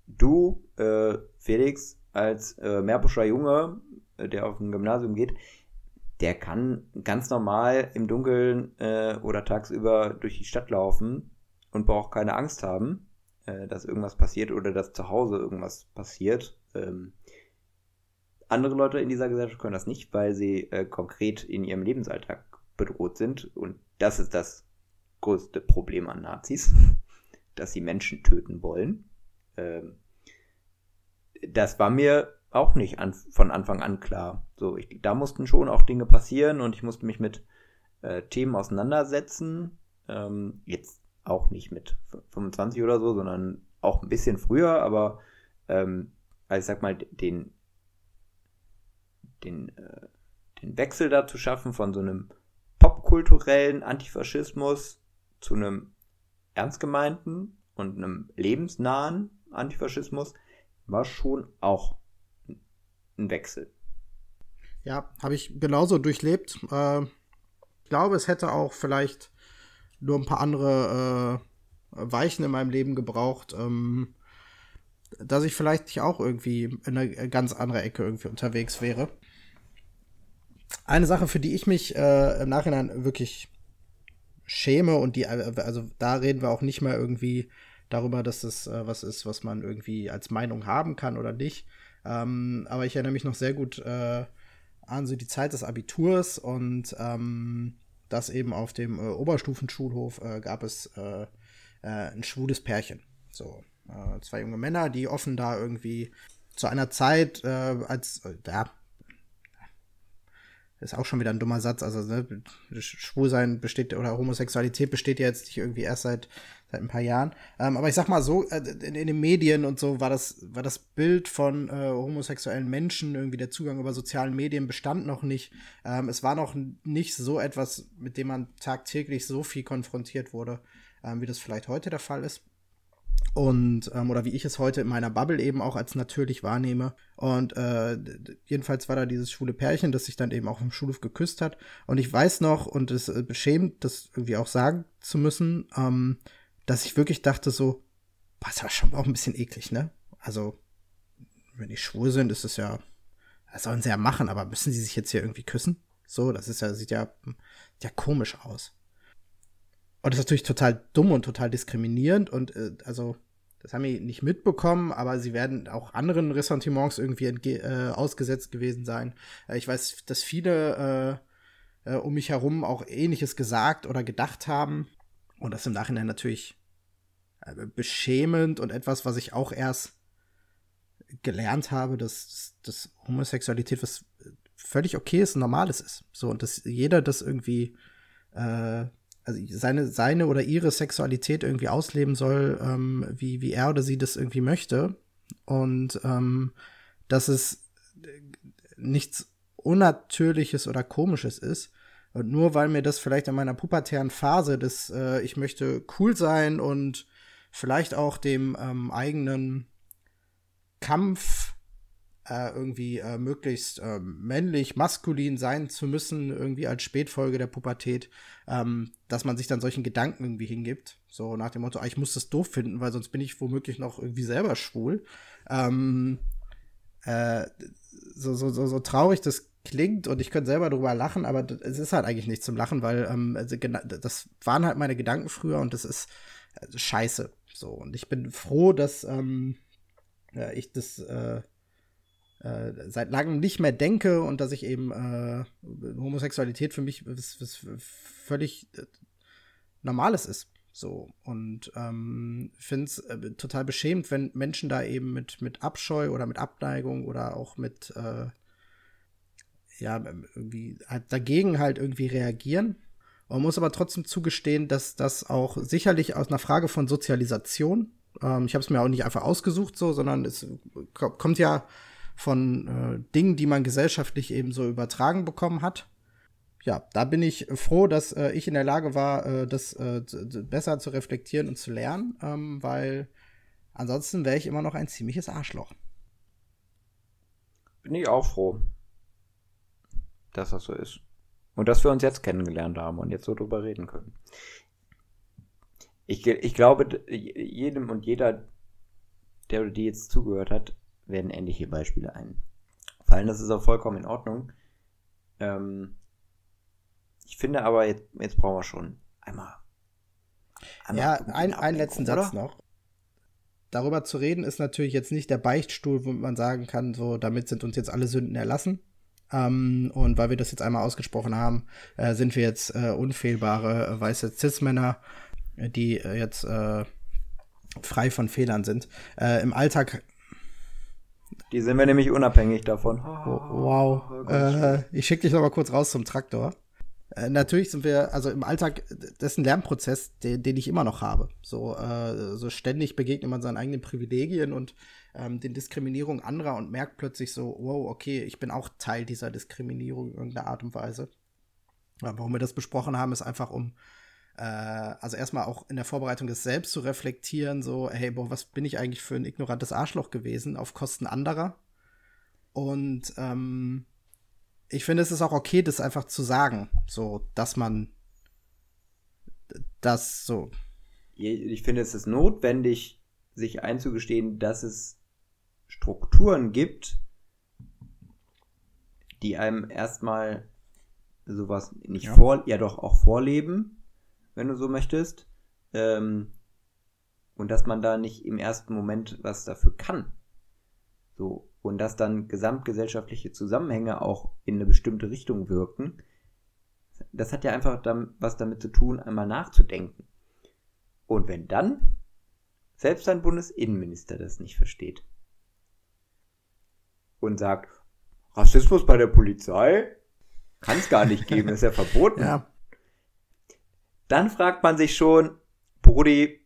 du, äh, Felix, als äh, Meerbuscher Junge, äh, der auf ein Gymnasium geht, der kann ganz normal im Dunkeln äh, oder tagsüber durch die Stadt laufen und braucht keine Angst haben äh, dass irgendwas passiert oder dass zu Hause irgendwas passiert. Ähm, andere Leute in dieser Gesellschaft können das nicht, weil sie äh, konkret in ihrem Lebensalltag bedroht sind. Und das ist das größte Problem an Nazis, *laughs* dass sie Menschen töten wollen. Ähm, das war mir auch nicht an, von Anfang an klar. So, ich, da mussten schon auch Dinge passieren und ich musste mich mit äh, Themen auseinandersetzen. Ähm, jetzt auch nicht mit 25 oder so, sondern auch ein bisschen früher, aber ähm, also ich sag mal, den, den, äh, den Wechsel da zu schaffen von so einem popkulturellen Antifaschismus zu einem ernst gemeinten und einem lebensnahen Antifaschismus war schon auch ein Wechsel. Ja, habe ich genauso durchlebt. Äh, ich glaube, es hätte auch vielleicht nur ein paar andere äh, Weichen in meinem Leben gebraucht, ähm, dass ich vielleicht nicht auch irgendwie in eine ganz andere Ecke irgendwie unterwegs wäre. Eine Sache, für die ich mich äh, im Nachhinein wirklich schäme und die, also da reden wir auch nicht mehr irgendwie darüber, dass das äh, was ist, was man irgendwie als Meinung haben kann oder nicht. Ähm, aber ich erinnere mich noch sehr gut äh, an so die Zeit des Abiturs und ähm, das eben auf dem äh, Oberstufenschulhof äh, gab es äh, äh, ein schwules Pärchen. So, äh, zwei junge Männer, die offen da irgendwie zu einer Zeit, als, ja, ist auch schon wieder ein dummer Satz. Also ne, Schwulsein besteht oder Homosexualität besteht ja jetzt nicht irgendwie erst seit seit ein paar Jahren. Ähm, aber ich sag mal so, äh, in, in, den Medien und so war das, war das Bild von äh, homosexuellen Menschen, irgendwie der Zugang über sozialen Medien bestand noch nicht. Ähm, es war noch nicht so etwas, mit dem man tagtäglich so viel konfrontiert wurde, ähm, wie das vielleicht heute der Fall ist. Und, ähm, oder wie ich es heute in meiner Bubble eben auch als natürlich wahrnehme. Und äh, jedenfalls war da dieses schwule Pärchen, das sich dann eben auch im Schulhof geküsst hat. Und ich weiß noch, und es äh, beschämt, das irgendwie auch sagen zu müssen, ähm, dass ich wirklich dachte so, boah, das war schon auch ein bisschen eklig, ne? Also, wenn die schwul sind, ist es ja, das sollen sie ja machen, aber müssen sie sich jetzt hier irgendwie küssen? So, das ist ja, sieht ja, ja komisch aus. Und das ist natürlich total dumm und total diskriminierend und äh, also, das haben wir nicht mitbekommen, aber sie werden auch anderen Ressentiments irgendwie äh, ausgesetzt gewesen sein. Äh, ich weiß, dass viele äh, äh, um mich herum auch ähnliches gesagt oder gedacht haben. Und das im Nachhinein natürlich äh, beschämend und etwas, was ich auch erst gelernt habe, dass, dass Homosexualität was völlig okay ist und normales ist. So, und dass jeder das irgendwie, äh, also seine, seine oder ihre Sexualität irgendwie ausleben soll, ähm, wie, wie er oder sie das irgendwie möchte. Und ähm, dass es nichts Unnatürliches oder Komisches ist. Und nur weil mir das vielleicht in meiner pubertären Phase des, äh, ich möchte cool sein und vielleicht auch dem ähm, eigenen Kampf äh, irgendwie äh, möglichst äh, männlich, maskulin sein zu müssen, irgendwie als Spätfolge der Pubertät, ähm, dass man sich dann solchen Gedanken irgendwie hingibt. So nach dem Motto, ah, ich muss das doof finden, weil sonst bin ich womöglich noch irgendwie selber schwul. Ähm, äh, so, so, so, so traurig das klingt und ich könnte selber darüber lachen, aber es ist halt eigentlich nicht zum Lachen, weil ähm, also, das waren halt meine Gedanken früher und das ist also, scheiße. So, und ich bin froh, dass ähm, ja, ich das äh, äh, seit langem nicht mehr denke und dass ich eben äh, Homosexualität für mich was, was völlig äh, Normales ist. So, und ähm, finde es äh, total beschämend, wenn Menschen da eben mit, mit Abscheu oder mit Abneigung oder auch mit, äh, ja, irgendwie halt dagegen halt irgendwie reagieren. Man muss aber trotzdem zugestehen, dass das auch sicherlich aus einer Frage von Sozialisation, ähm, ich habe es mir auch nicht einfach ausgesucht so, sondern es kommt ja von äh, Dingen, die man gesellschaftlich eben so übertragen bekommen hat. Ja, da bin ich froh, dass äh, ich in der Lage war, äh, das äh, besser zu reflektieren und zu lernen, ähm, weil ansonsten wäre ich immer noch ein ziemliches Arschloch. Bin ich auch froh, dass das so ist. Und dass wir uns jetzt kennengelernt haben und jetzt so drüber reden können. Ich, ich glaube, jedem und jeder, der oder die jetzt zugehört hat, werden ähnliche Beispiele einfallen. Das ist auch vollkommen in Ordnung. Ähm, ich finde aber, jetzt, jetzt brauchen wir schon einmal. einmal ja, ein, einen letzten oder? Satz noch. darüber zu reden ist natürlich jetzt nicht der Beichtstuhl, wo man sagen kann, so, damit sind uns jetzt alle Sünden erlassen. Ähm, und weil wir das jetzt einmal ausgesprochen haben, äh, sind wir jetzt äh, unfehlbare äh, weiße Cis-Männer, die äh, jetzt äh, frei von Fehlern sind. Äh, Im Alltag Die sind wir nämlich unabhängig davon. Oh, wow. Oh äh, ich schicke dich noch mal kurz raus zum Traktor. Äh, natürlich sind wir, also im Alltag, das ist ein Lernprozess, den, den ich immer noch habe. So, äh, so ständig begegnet man seinen eigenen Privilegien und ähm, den Diskriminierungen anderer und merkt plötzlich so, wow, okay, ich bin auch Teil dieser Diskriminierung in irgendeiner Art und Weise. Ja, warum wir das besprochen haben, ist einfach um, äh, also erstmal auch in der Vorbereitung des Selbst zu reflektieren, so, hey, boah, was bin ich eigentlich für ein ignorantes Arschloch gewesen auf Kosten anderer? Und ähm, ich finde, es ist auch okay, das einfach zu sagen, so, dass man das so. Ich finde, es ist notwendig, sich einzugestehen, dass es Strukturen gibt, die einem erstmal sowas nicht Ja. vor, ja doch auch vorleben, wenn du so möchtest, ähm, und dass man da nicht im ersten Moment was dafür kann. So, und dass dann gesamtgesellschaftliche Zusammenhänge auch in eine bestimmte Richtung wirken. Das hat ja einfach was damit zu tun, einmal nachzudenken. Und wenn dann selbst ein Bundesinnenminister das nicht versteht und sagt, Rassismus bei der Polizei kann es gar nicht geben, ist ja *laughs* verboten. Ja, Dann fragt man sich schon, Brudi,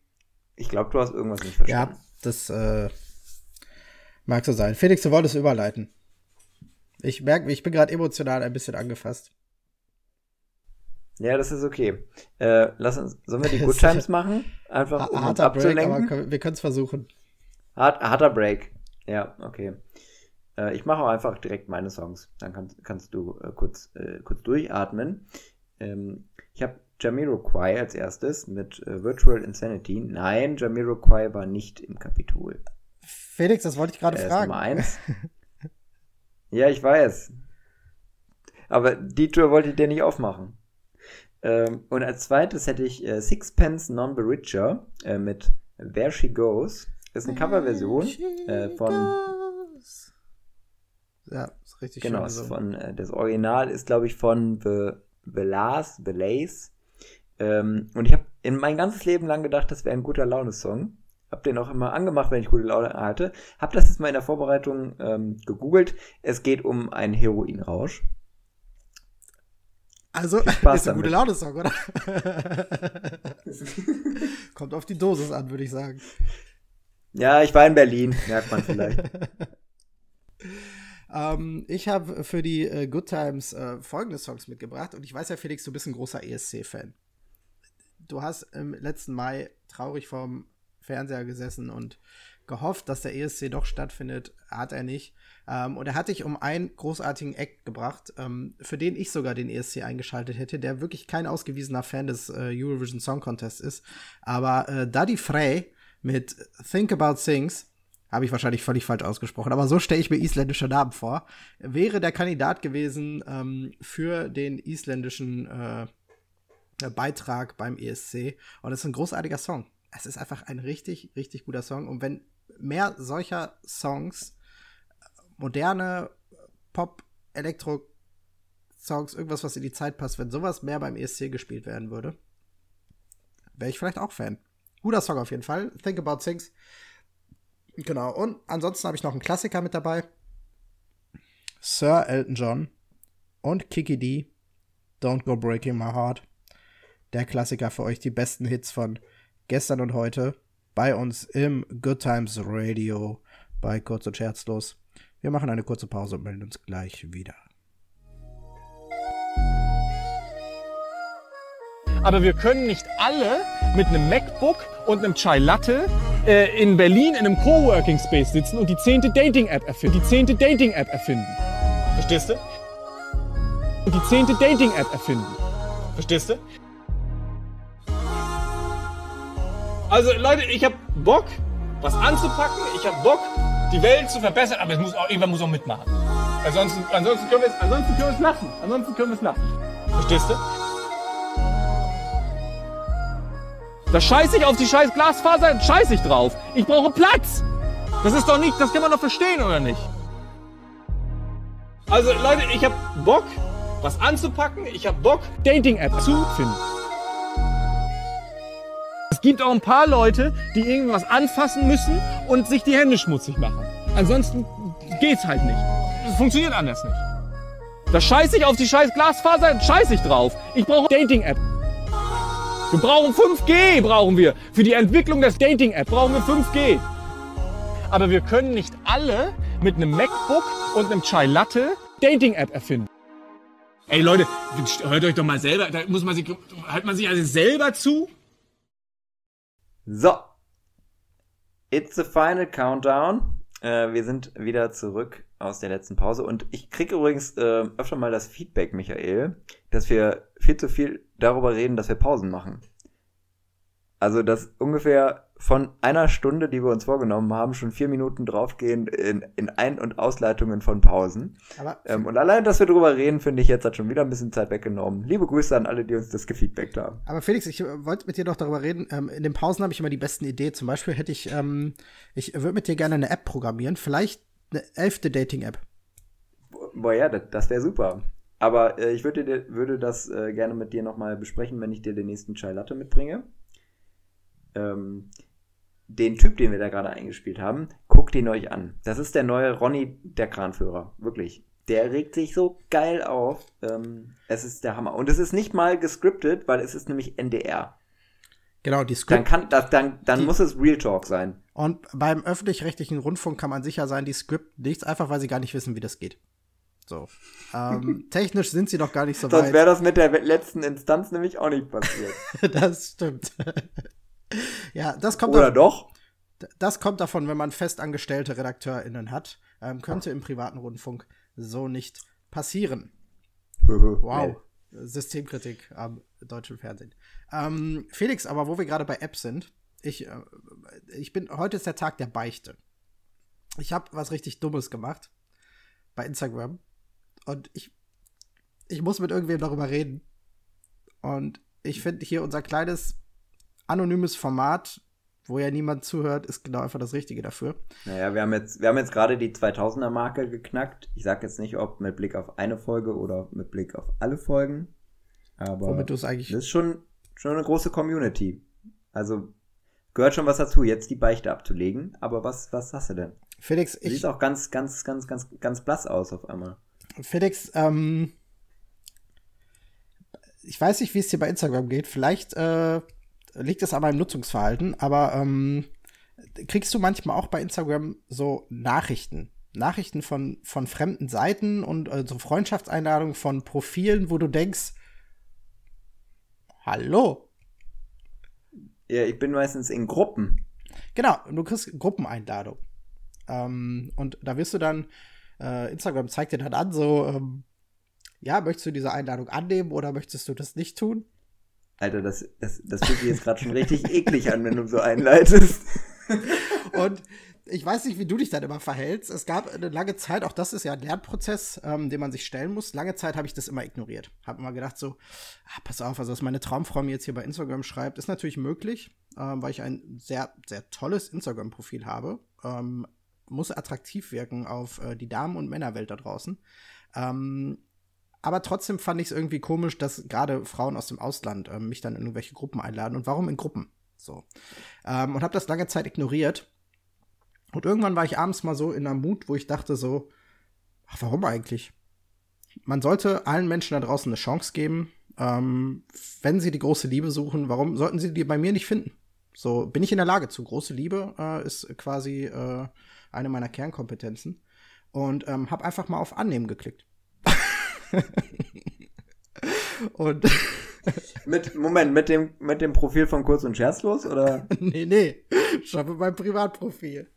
ich glaube, du hast irgendwas nicht verstanden. ja, das äh, mag so sein. Felix, du wolltest überleiten. Ich merke, ich bin gerade emotional ein bisschen angefasst. Ja, das ist okay. Äh, lass uns, sollen wir die *laughs* Good Times machen? Einfach um Harter Break, aber abzulenken. können- wir können es versuchen. Hart, harter Break. Ja, okay. Äh, ich mache auch einfach direkt meine Songs. Dann kannst, kannst du äh, kurz, äh, kurz durchatmen. Ähm, ich habe Jamiroquai als erstes mit äh, Virtual Insanity. Nein, Jamiroquai war nicht im Kapitol. Felix, das wollte ich gerade Er fragen. Nummer eins. *laughs* ja, ich weiß. Aber die Tür wollte ich dir nicht aufmachen. Ähm, und als zweites hätte ich äh, Sixpence Non the Richer äh, mit There She Goes. Das ist eine Coverversion äh, von Ja, ist richtig Genau, schön ist gesungen. von, äh, das Original ist, glaube ich, von The, The Last, The Lace. Ähm, und ich habe in mein ganzes Leben lang gedacht, das wäre ein guter Laune-Song. Hab den auch immer angemacht, wenn ich gute Laune hatte. Hab das jetzt mal in der Vorbereitung ähm, gegoogelt. Es geht um einen Heroinrausch. Also, *laughs* ist ein gute damit. Laune-Song, oder? *laughs* Kommt auf die Dosis an, würde ich sagen. Ja, ich war in Berlin, merkt man vielleicht. *laughs* Ähm, ich habe für die äh, Good Times äh, folgende Songs mitgebracht und ich weiß ja, Felix, du bist ein großer ESC-Fan. Du hast im letzten Mai traurig vorm Fernseher gesessen und gehofft, dass der ESC doch stattfindet. Hat er nicht. Ähm, und er hat dich um einen großartigen Act gebracht, ähm, für den ich sogar den ESC eingeschaltet hätte, der wirklich kein ausgewiesener Fan des äh, Eurovision Song Contest ist. Aber äh, Daddy Frey mit Think About Things habe ich wahrscheinlich völlig falsch ausgesprochen, aber so stelle ich mir isländische Namen vor, wäre der Kandidat gewesen ähm, für den isländischen äh, Beitrag beim ESC. Und es ist ein großartiger Song. Es ist einfach ein richtig, richtig guter Song. Und wenn mehr solcher Songs, moderne Pop, Elektro, Songs, irgendwas, was in die Zeit passt, wenn sowas mehr beim ESC gespielt werden würde, wäre ich vielleicht auch Fan. Guter Song auf jeden Fall. Think About Things. Genau. Und ansonsten habe ich noch einen Klassiker mit dabei. Sir Elton John und Kiki D. Don't Go Breaking My Heart. Der Klassiker für euch, die besten Hits von gestern und heute bei uns im Good Times Radio bei Kurz und Scherzlos. Wir machen eine kurze Pause und melden uns gleich wieder. Aber wir können nicht alle mit einem MacBook und einem Chai Latte äh, in Berlin in einem Coworking Space sitzen und die zehnte Dating-App erfinden. Die zehnte Dating-App erfinden. Verstehst du? Und die zehnte Dating-App erfinden. Verstehst du? Also Leute, ich hab Bock, was anzupacken. Ich hab Bock, die Welt zu verbessern. Aber es muss auch, irgendwann muss auch mitmachen. Ansonsten, ansonsten können wir es, ansonsten können wir es lassen. Ansonsten können wir es lassen. Verstehst du? Da scheiße ich auf die scheiß Glasfaser, scheiße ich drauf. Ich brauche Platz. Das ist doch nicht, das kann man doch verstehen, oder nicht? Also Leute, ich hab Bock, was anzupacken. Ich hab Bock, Dating-App zu finden. Gibt auch ein paar Leute, die irgendwas anfassen müssen und sich die Hände schmutzig machen. Ansonsten geht's halt nicht. Es funktioniert anders nicht. Da scheiße ich auf die scheiß Glasfaser, scheiße ich drauf. Ich brauche Dating-App. Wir brauchen 5G, brauchen wir. Für die Entwicklung der Dating-App brauchen wir 5G. Aber wir können nicht alle mit einem MacBook und einem Chai Latte Dating-App erfinden. Ey Leute, hört euch doch mal selber, da muss man sich, hört man sich also selber zu? So. It's the final countdown. Äh, wir sind wieder zurück aus der letzten Pause und ich kriege übrigens äh, öfter mal das Feedback, Michael, dass wir viel zu viel darüber reden, dass wir Pausen machen. Also, dass ungefähr von einer Stunde, die wir uns vorgenommen haben, schon vier Minuten draufgehen in, in Ein- und Ausleitungen von Pausen. Ähm, und allein, dass wir drüber reden, finde ich jetzt hat schon wieder ein bisschen Zeit weggenommen. Liebe Grüße an alle, die uns das gefeedbackt haben. Aber Felix, ich äh, wollte mit dir doch darüber reden. Ähm, in den Pausen habe ich immer die besten Ideen. Zum Beispiel hätte ich, ähm, ich würde mit dir gerne eine App programmieren. Vielleicht eine elfte Dating-App. Boah, ja, das, das wäre super. Aber äh, ich würde, dir- würde das äh, gerne mit dir nochmal besprechen, wenn ich dir den nächsten Chai Latte mitbringe. Ähm, den Typ, den wir da gerade eingespielt haben, guckt ihn euch an. Das ist der neue Ronny, der Kranführer. Wirklich. Der regt sich so geil auf. Ähm, es ist der Hammer. Und es ist nicht mal gescriptet, weil es ist nämlich NDR. Genau, die Dann, Script. kann, das, dann, dann Die- muss es Real Talk sein. Und beim öffentlich-rechtlichen Rundfunk kann man sicher sein, die Script nichts, einfach weil sie gar nicht wissen, wie das geht. So. Ähm, *laughs* technisch sind sie noch gar nicht so Sonst weit. wäre das mit der letzten Instanz nämlich auch nicht passiert. *laughs* das stimmt. *laughs* ja, das kommt, Oder auf, doch? das kommt davon, wenn man festangestellte RedakteurInnen hat. Ähm, könnte im privaten Rundfunk so nicht passieren. *laughs* Wow. Systemkritik am deutschen Fernsehen. Ähm, Felix, aber wo wir gerade bei Apps sind, ich, äh, ich bin, heute ist der Tag der Beichte. Ich habe was richtig Dummes gemacht bei Instagram und ich, ich muss mit irgendwem darüber reden. Und ich finde hier unser kleines anonymes Format, wo ja niemand zuhört, ist genau einfach das Richtige dafür. Naja, wir haben jetzt, wir haben jetzt gerade die 2000er Marke geknackt. Ich sag jetzt nicht, ob mit Blick auf eine Folge oder mit Blick auf alle Folgen. Aber Womit du es eigentlich das ist schon, schon eine große Community. Also gehört schon was dazu, jetzt die Beichte abzulegen. Aber was, was hast du denn? Felix, Du ich, siehst auch ganz, ganz, ganz, ganz, ganz blass aus auf einmal. Felix, ähm, ich weiß nicht, wie es dir bei Instagram geht. Vielleicht äh, liegt es an meinem Nutzungsverhalten, aber ähm, kriegst du manchmal auch bei Instagram so Nachrichten? Nachrichten von, von fremden Seiten und äh, so Freundschaftseinladungen von Profilen, wo du denkst, hallo? Ja, ich bin meistens in Gruppen. Genau, du kriegst Gruppeneinladung. Ähm, und da wirst du dann, äh, Instagram zeigt dir dann an, so, ähm, ja, möchtest du diese Einladung annehmen oder möchtest du das nicht tun? Alter, das, das, das fühlt sich jetzt gerade schon richtig *laughs* eklig an, wenn du so einleitest. *laughs* Und ich weiß nicht, wie du dich dann immer verhältst. Es gab eine lange Zeit, auch das ist ja ein Lernprozess, ähm, den man sich stellen muss. Lange Zeit habe ich das immer ignoriert. Habe immer gedacht so, ah, pass auf, also was meine Traumfrau mir jetzt hier bei Instagram schreibt, ist natürlich möglich, ähm, weil ich ein sehr, sehr tolles Instagram-Profil habe. Ähm, muss attraktiv wirken auf äh, die Damen- und Männerwelt da draußen. Ähm, aber trotzdem fand ich es irgendwie komisch, dass gerade Frauen aus dem Ausland ähm, mich dann in irgendwelche Gruppen einladen. Und warum in Gruppen? So. Ähm, und habe das lange Zeit ignoriert. Und irgendwann war ich abends mal so in einer Mut, wo ich dachte so, ach, warum eigentlich? Man sollte allen Menschen da draußen eine Chance geben. Ähm, wenn sie die große Liebe suchen, warum sollten sie die bei mir nicht finden? So bin ich in der Lage zu. Große Liebe äh, ist quasi äh, eine meiner Kernkompetenzen. Und ähm, habe einfach mal auf Annehmen geklickt. *laughs* und *laughs* Mit, Moment, mit dem, mit dem Profil von Kurz und Scherzlos, oder? *laughs* nee, nee, schon mit meinem Privatprofil.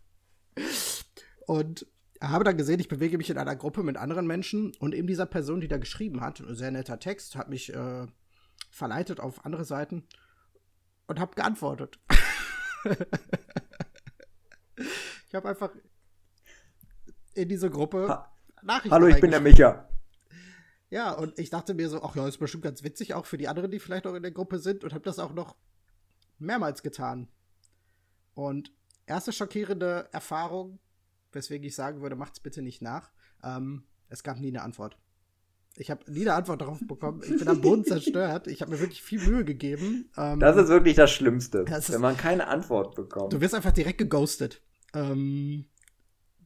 Und habe dann gesehen, ich bewege mich in einer Gruppe mit anderen Menschen und eben dieser Person, die da geschrieben hat, sehr netter Text, hat mich äh, verleitet auf andere Seiten und habe geantwortet. ich habe einfach in diese Gruppe Ha- Nachrichten Hallo, ich bin der. Micha. Ja, und ich dachte mir so, ach ja, ist bestimmt ganz witzig, auch für die anderen, die vielleicht auch in der Gruppe sind, und habe das auch noch mehrmals getan. Und erste schockierende Erfahrung, weswegen ich sagen würde, macht's bitte nicht nach. Ähm, es gab nie eine Antwort. Ich habe nie eine Antwort darauf bekommen. Ich bin am Boden *laughs* zerstört. Ich habe mir wirklich viel Mühe gegeben. Ähm, Das ist wirklich das Schlimmste, Das ist- wenn man keine Antwort bekommt. Du wirst einfach direkt geghostet. Ähm,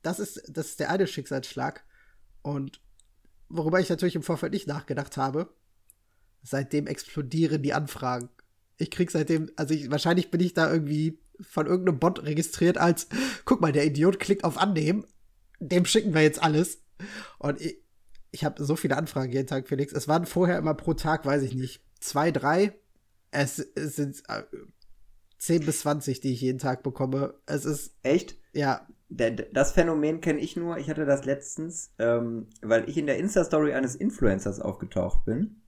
das, ist, das ist der eine Schicksalsschlag. Und worüber ich natürlich im Vorfeld nicht nachgedacht habe, seitdem explodieren die Anfragen. Ich krieg seitdem, also ich, wahrscheinlich bin ich da irgendwie von irgendeinem Bot registriert als, guck mal, der Idiot klickt auf Annehmen, dem schicken wir jetzt alles. Und ich, ich habe so viele Anfragen jeden Tag, Felix. Es waren vorher immer pro Tag, weiß ich nicht, zwei, drei. Es, es sind äh, 10 bis 20, die ich jeden Tag bekomme. Es ist, Echt? ja, Das Phänomen kenne ich nur. Ich hatte das letztens, ähm, weil ich in der Insta-Story eines Influencers aufgetaucht bin.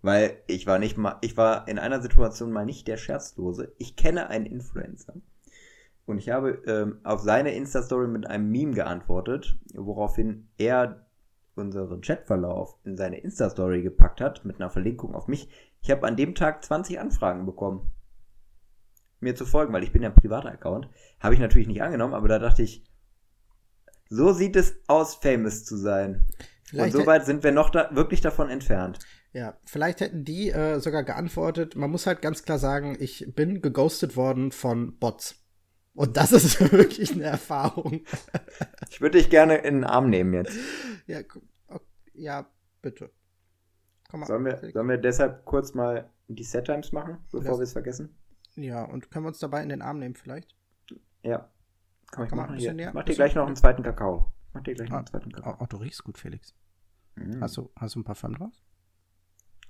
Weil ich war nicht mal, ich war in einer Situation mal nicht der Scherzlose. Ich kenne einen Influencer. Und ich habe ähm, auf seine Insta-Story mit einem Meme geantwortet, woraufhin er unseren Chatverlauf in seine Insta-Story gepackt hat, mit einer Verlinkung auf mich. Ich habe an dem Tag 20 Anfragen bekommen, mir zu folgen, weil ich bin ja ein privater Account. Habe ich natürlich nicht angenommen, aber da dachte ich, so sieht es aus, famous zu sein. Vielleicht Und so weit sind wir noch da, wirklich davon entfernt. Ja, vielleicht hätten die äh, sogar geantwortet. Man muss halt ganz klar sagen, ich bin geghostet worden von Bots. Und das ist *laughs* wirklich eine Erfahrung. Ich würde dich gerne in den Arm nehmen jetzt. ja, gu- ok- ja, bitte. Komm mal. Sollen wir, sollen wir deshalb kurz mal die Set-Times machen, bevor wir es vergessen? Ja, und können wir uns dabei in den Arm nehmen vielleicht? Ja. Komm, ich Komm mal, mach, ein hier. Ich mach dir gleich noch einen zweiten Kakao. Ich mach dir gleich noch Ah, einen zweiten Kakao. Oh, du riechst gut, Felix. Mhm. Hast du, hast du ein Parfum drauf?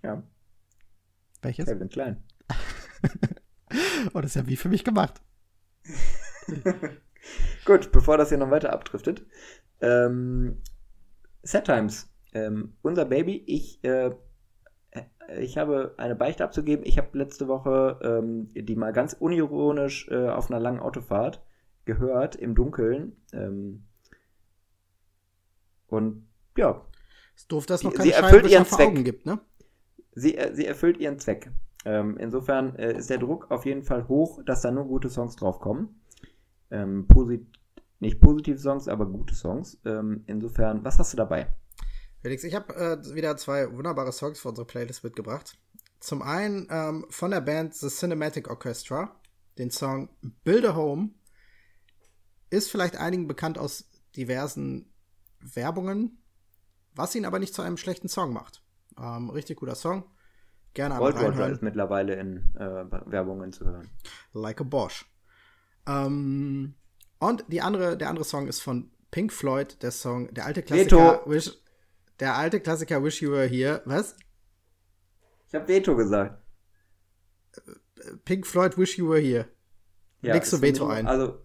Ja, Welches? Calvin Klein. *laughs* Oh, das ist ja wie für mich gemacht. *laughs* Gut, bevor das hier noch weiter abdriftet. Ähm, Set Times. Ähm, unser Baby, ich, äh, ich habe eine Beichte abzugeben. Ich habe letzte Woche ähm, die mal ganz unironisch äh, auf einer langen Autofahrt gehört im Dunkeln. Ähm, und ja, Ist doof, dass es noch Sie- keine sie erfüllt ihren Zweck. Augen gibt, ne? sie, äh, sie erfüllt ihren Zweck. Ähm, insofern äh, ist der Druck auf jeden Fall hoch, dass da nur gute Songs draufkommen. Ähm, posit nicht positive Songs, aber gute Songs. Ähm, insofern, was hast du dabei? Felix, ich habe äh, wieder zwei wunderbare Songs für unsere Playlist mitgebracht. Zum einen ähm, von der Band The Cinematic Orchestra, den Song Build a Home. Ist vielleicht einigen bekannt aus diversen Werbungen, was ihn aber nicht zu einem schlechten Song macht. Ähm, richtig guter Song. Gerne einmal Gold Roger reinhören. ist mittlerweile in äh, Werbungen zu hören. Like a Bosch. Ähm, und die andere, der andere Song ist von Pink Floyd, der Song, der alte Klassiker Veto. Wish, der alte Klassiker Wish You Were Here. Was? Ich habe Veto gesagt. Pink Floyd Wish You Were Here. Legst ist du Veto mich- ein? Also,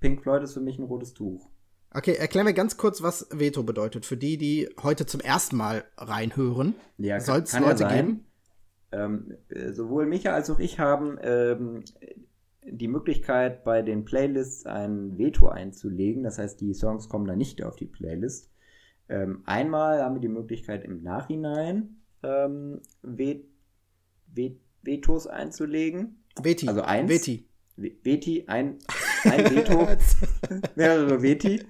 Pink Floyd ist für mich ein rotes Tuch. Okay, erklär mir ganz kurz, was Veto bedeutet. Für die, die heute zum ersten Mal reinhören. Ja, Soll es ja Leute sein. geben? Ähm, äh, sowohl Micha als auch ich haben ähm, die Möglichkeit, bei den Playlists ein Veto einzulegen. Das heißt, die Songs kommen dann nicht auf die Playlist. Ähm, einmal haben wir die Möglichkeit, im Nachhinein ähm, Vet Vet Vetos einzulegen. Veti. Also eins. Veti. Ve- Veti, ein, ein Veto, *laughs* mehrere Veti.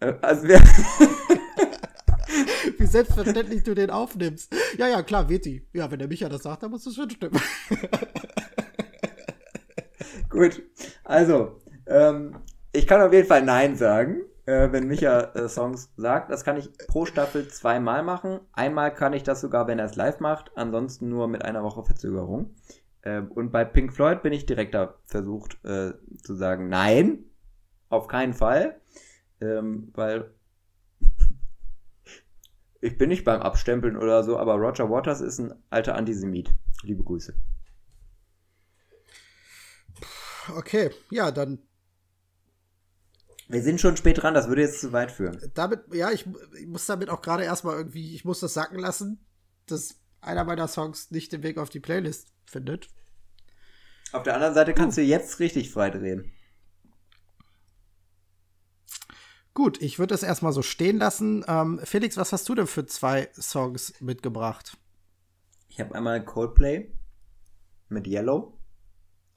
Äh, also wer, *laughs* Wie selbstverständlich du den aufnimmst. Ja, ja, klar, Veti. Ja, wenn der Micha das sagt, dann muss das schon stimmen. *laughs* Gut, also, ähm, ich kann auf jeden Fall Nein sagen, äh, wenn Micha äh, Songs sagt. Das kann ich pro Staffel zweimal machen. Einmal kann ich das sogar, wenn er es live macht, ansonsten nur mit einer Woche Verzögerung. Ähm, und bei Pink Floyd bin ich direkter versucht äh, zu sagen Nein, auf keinen Fall, ähm, weil *laughs* ich bin nicht beim Abstempeln oder so, aber Roger Waters ist ein alter Antisemit. Liebe Grüße. Okay, ja, dann Wir sind schon spät dran, das würde jetzt zu weit führen. damit, ja, ich, ich muss damit auch gerade erstmal irgendwie, ich muss das sacken lassen, dass einer meiner Songs nicht den Weg auf die Playlist findet. Auf der anderen Seite kannst du jetzt richtig frei drehen. Gut, ich würde das erstmal so stehen lassen. Ähm, Felix, was hast du denn für zwei Songs mitgebracht? Ich habe einmal Coldplay mit Yellow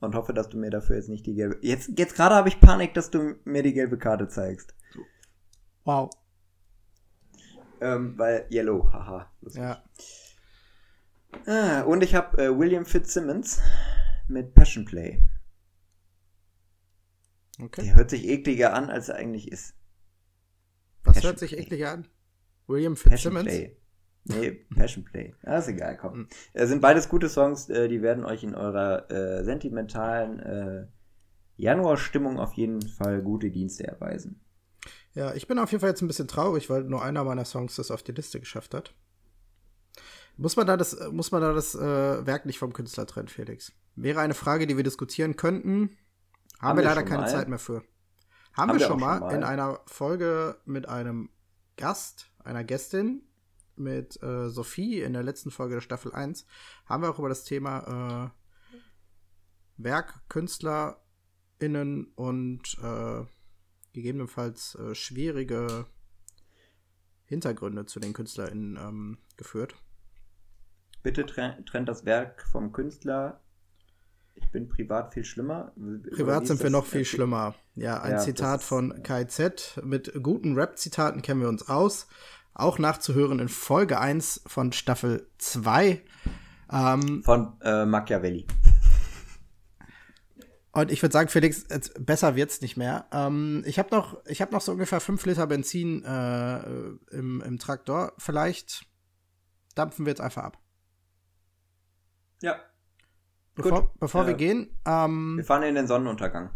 und hoffe, dass du mir dafür jetzt nicht die gelbe. Jetzt, jetzt gerade habe ich Panik, dass du mir die gelbe Karte zeigst. Wow. Ähm, weil Yellow, haha. lustig. Ja. Ah, und ich habe äh, William Fitzsimmons mit Passion Play. Okay. Der hört sich ekliger an, als er eigentlich ist. Was Passion hört sich Play. eklig an? William Passion Fitzsimmons? Play. Nee, Passion Play. Ah, ist egal, komm. Mhm. Es sind beides gute Songs, äh, die werden euch in eurer äh, sentimentalen äh, Januarstimmung auf jeden Fall gute Dienste erweisen. Ja, ich bin auf jeden Fall jetzt ein bisschen traurig, weil nur einer meiner Songs das auf die Liste geschafft hat. Muss man da das, muss man da das äh, Werk nicht vom Künstler trennen, Felix? Wäre eine Frage, die wir diskutieren könnten. Haben, Haben wir leider keine mal. Zeit mehr für. Haben, Haben wir wir schon mal, schon mal. in einer Folge mit einem Gast, einer Gästin, mit äh, Sophie in der letzten Folge der Staffel 1, haben wir auch über das Thema äh, Werk, KünstlerInnen und äh, gegebenenfalls äh, schwierige Hintergründe zu den KünstlerInnen ähm, geführt. Bitte tren- trennt das Werk vom Künstler. Ich bin privat viel schlimmer. Privat sind wir noch viel schlimmer. Ja, ein Ja, Zitat von äh, KZ. Mit guten Rap-Zitaten kennen wir uns aus. Auch nachzuhören in Folge 1 von Staffel 2. Ähm, Von äh, Machiavelli. und ich würde sagen, Felix, jetzt, besser wird's nicht mehr. Ähm, ich habe noch, ich hab noch so ungefähr 5 Liter Benzin äh, im, im Traktor. Vielleicht dampfen wir jetzt einfach ab. Ja. Bevor, Gut. bevor wir Äh, gehen, ähm, Wir fahren in den Sonnenuntergang.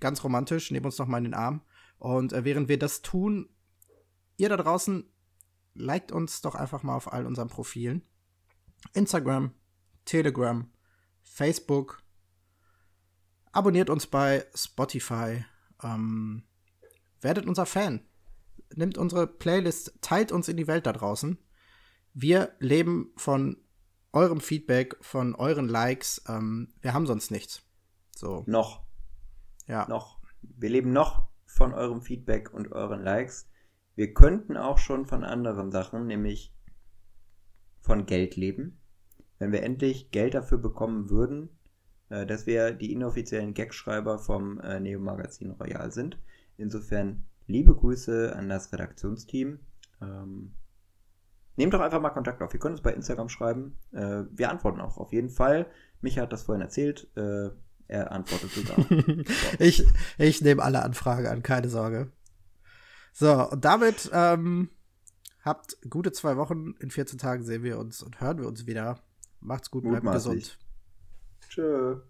ganz romantisch, nehmen uns noch mal in den Arm. Und äh, während wir das tun, ihr da draußen, liked uns doch einfach mal auf all unseren Profilen. Instagram, Telegram, Facebook. Abonniert uns bei Spotify. Ähm, werdet unser Fan. Nimmt unsere Playlist, teilt uns in die Welt da draußen. Wir leben von eurem Feedback, von euren Likes. Ähm, wir haben sonst nichts. So, Noch. ja. Noch. Wir leben noch von eurem Feedback und euren Likes. Wir könnten auch schon von anderen Sachen, nämlich von Geld leben. Wenn wir endlich Geld dafür bekommen würden, äh, dass wir die inoffiziellen Gagschreiber vom äh, Neo-Magazin Royal sind. Insofern liebe Grüße an das Redaktionsteam. Ähm, nehmt doch einfach mal Kontakt auf. Ihr könnt uns bei Instagram schreiben. Äh, wir antworten auch auf jeden Fall. Micha hat das vorhin erzählt. Äh, er antwortet sogar. *laughs* Ich, ich nehme alle Anfragen an, keine Sorge. So, und damit ähm, habt gute zwei Wochen. In 14 Tagen sehen wir uns und hören wir uns wieder. Macht's gut, bleibt Mutmaßlich. gesund. Tschö.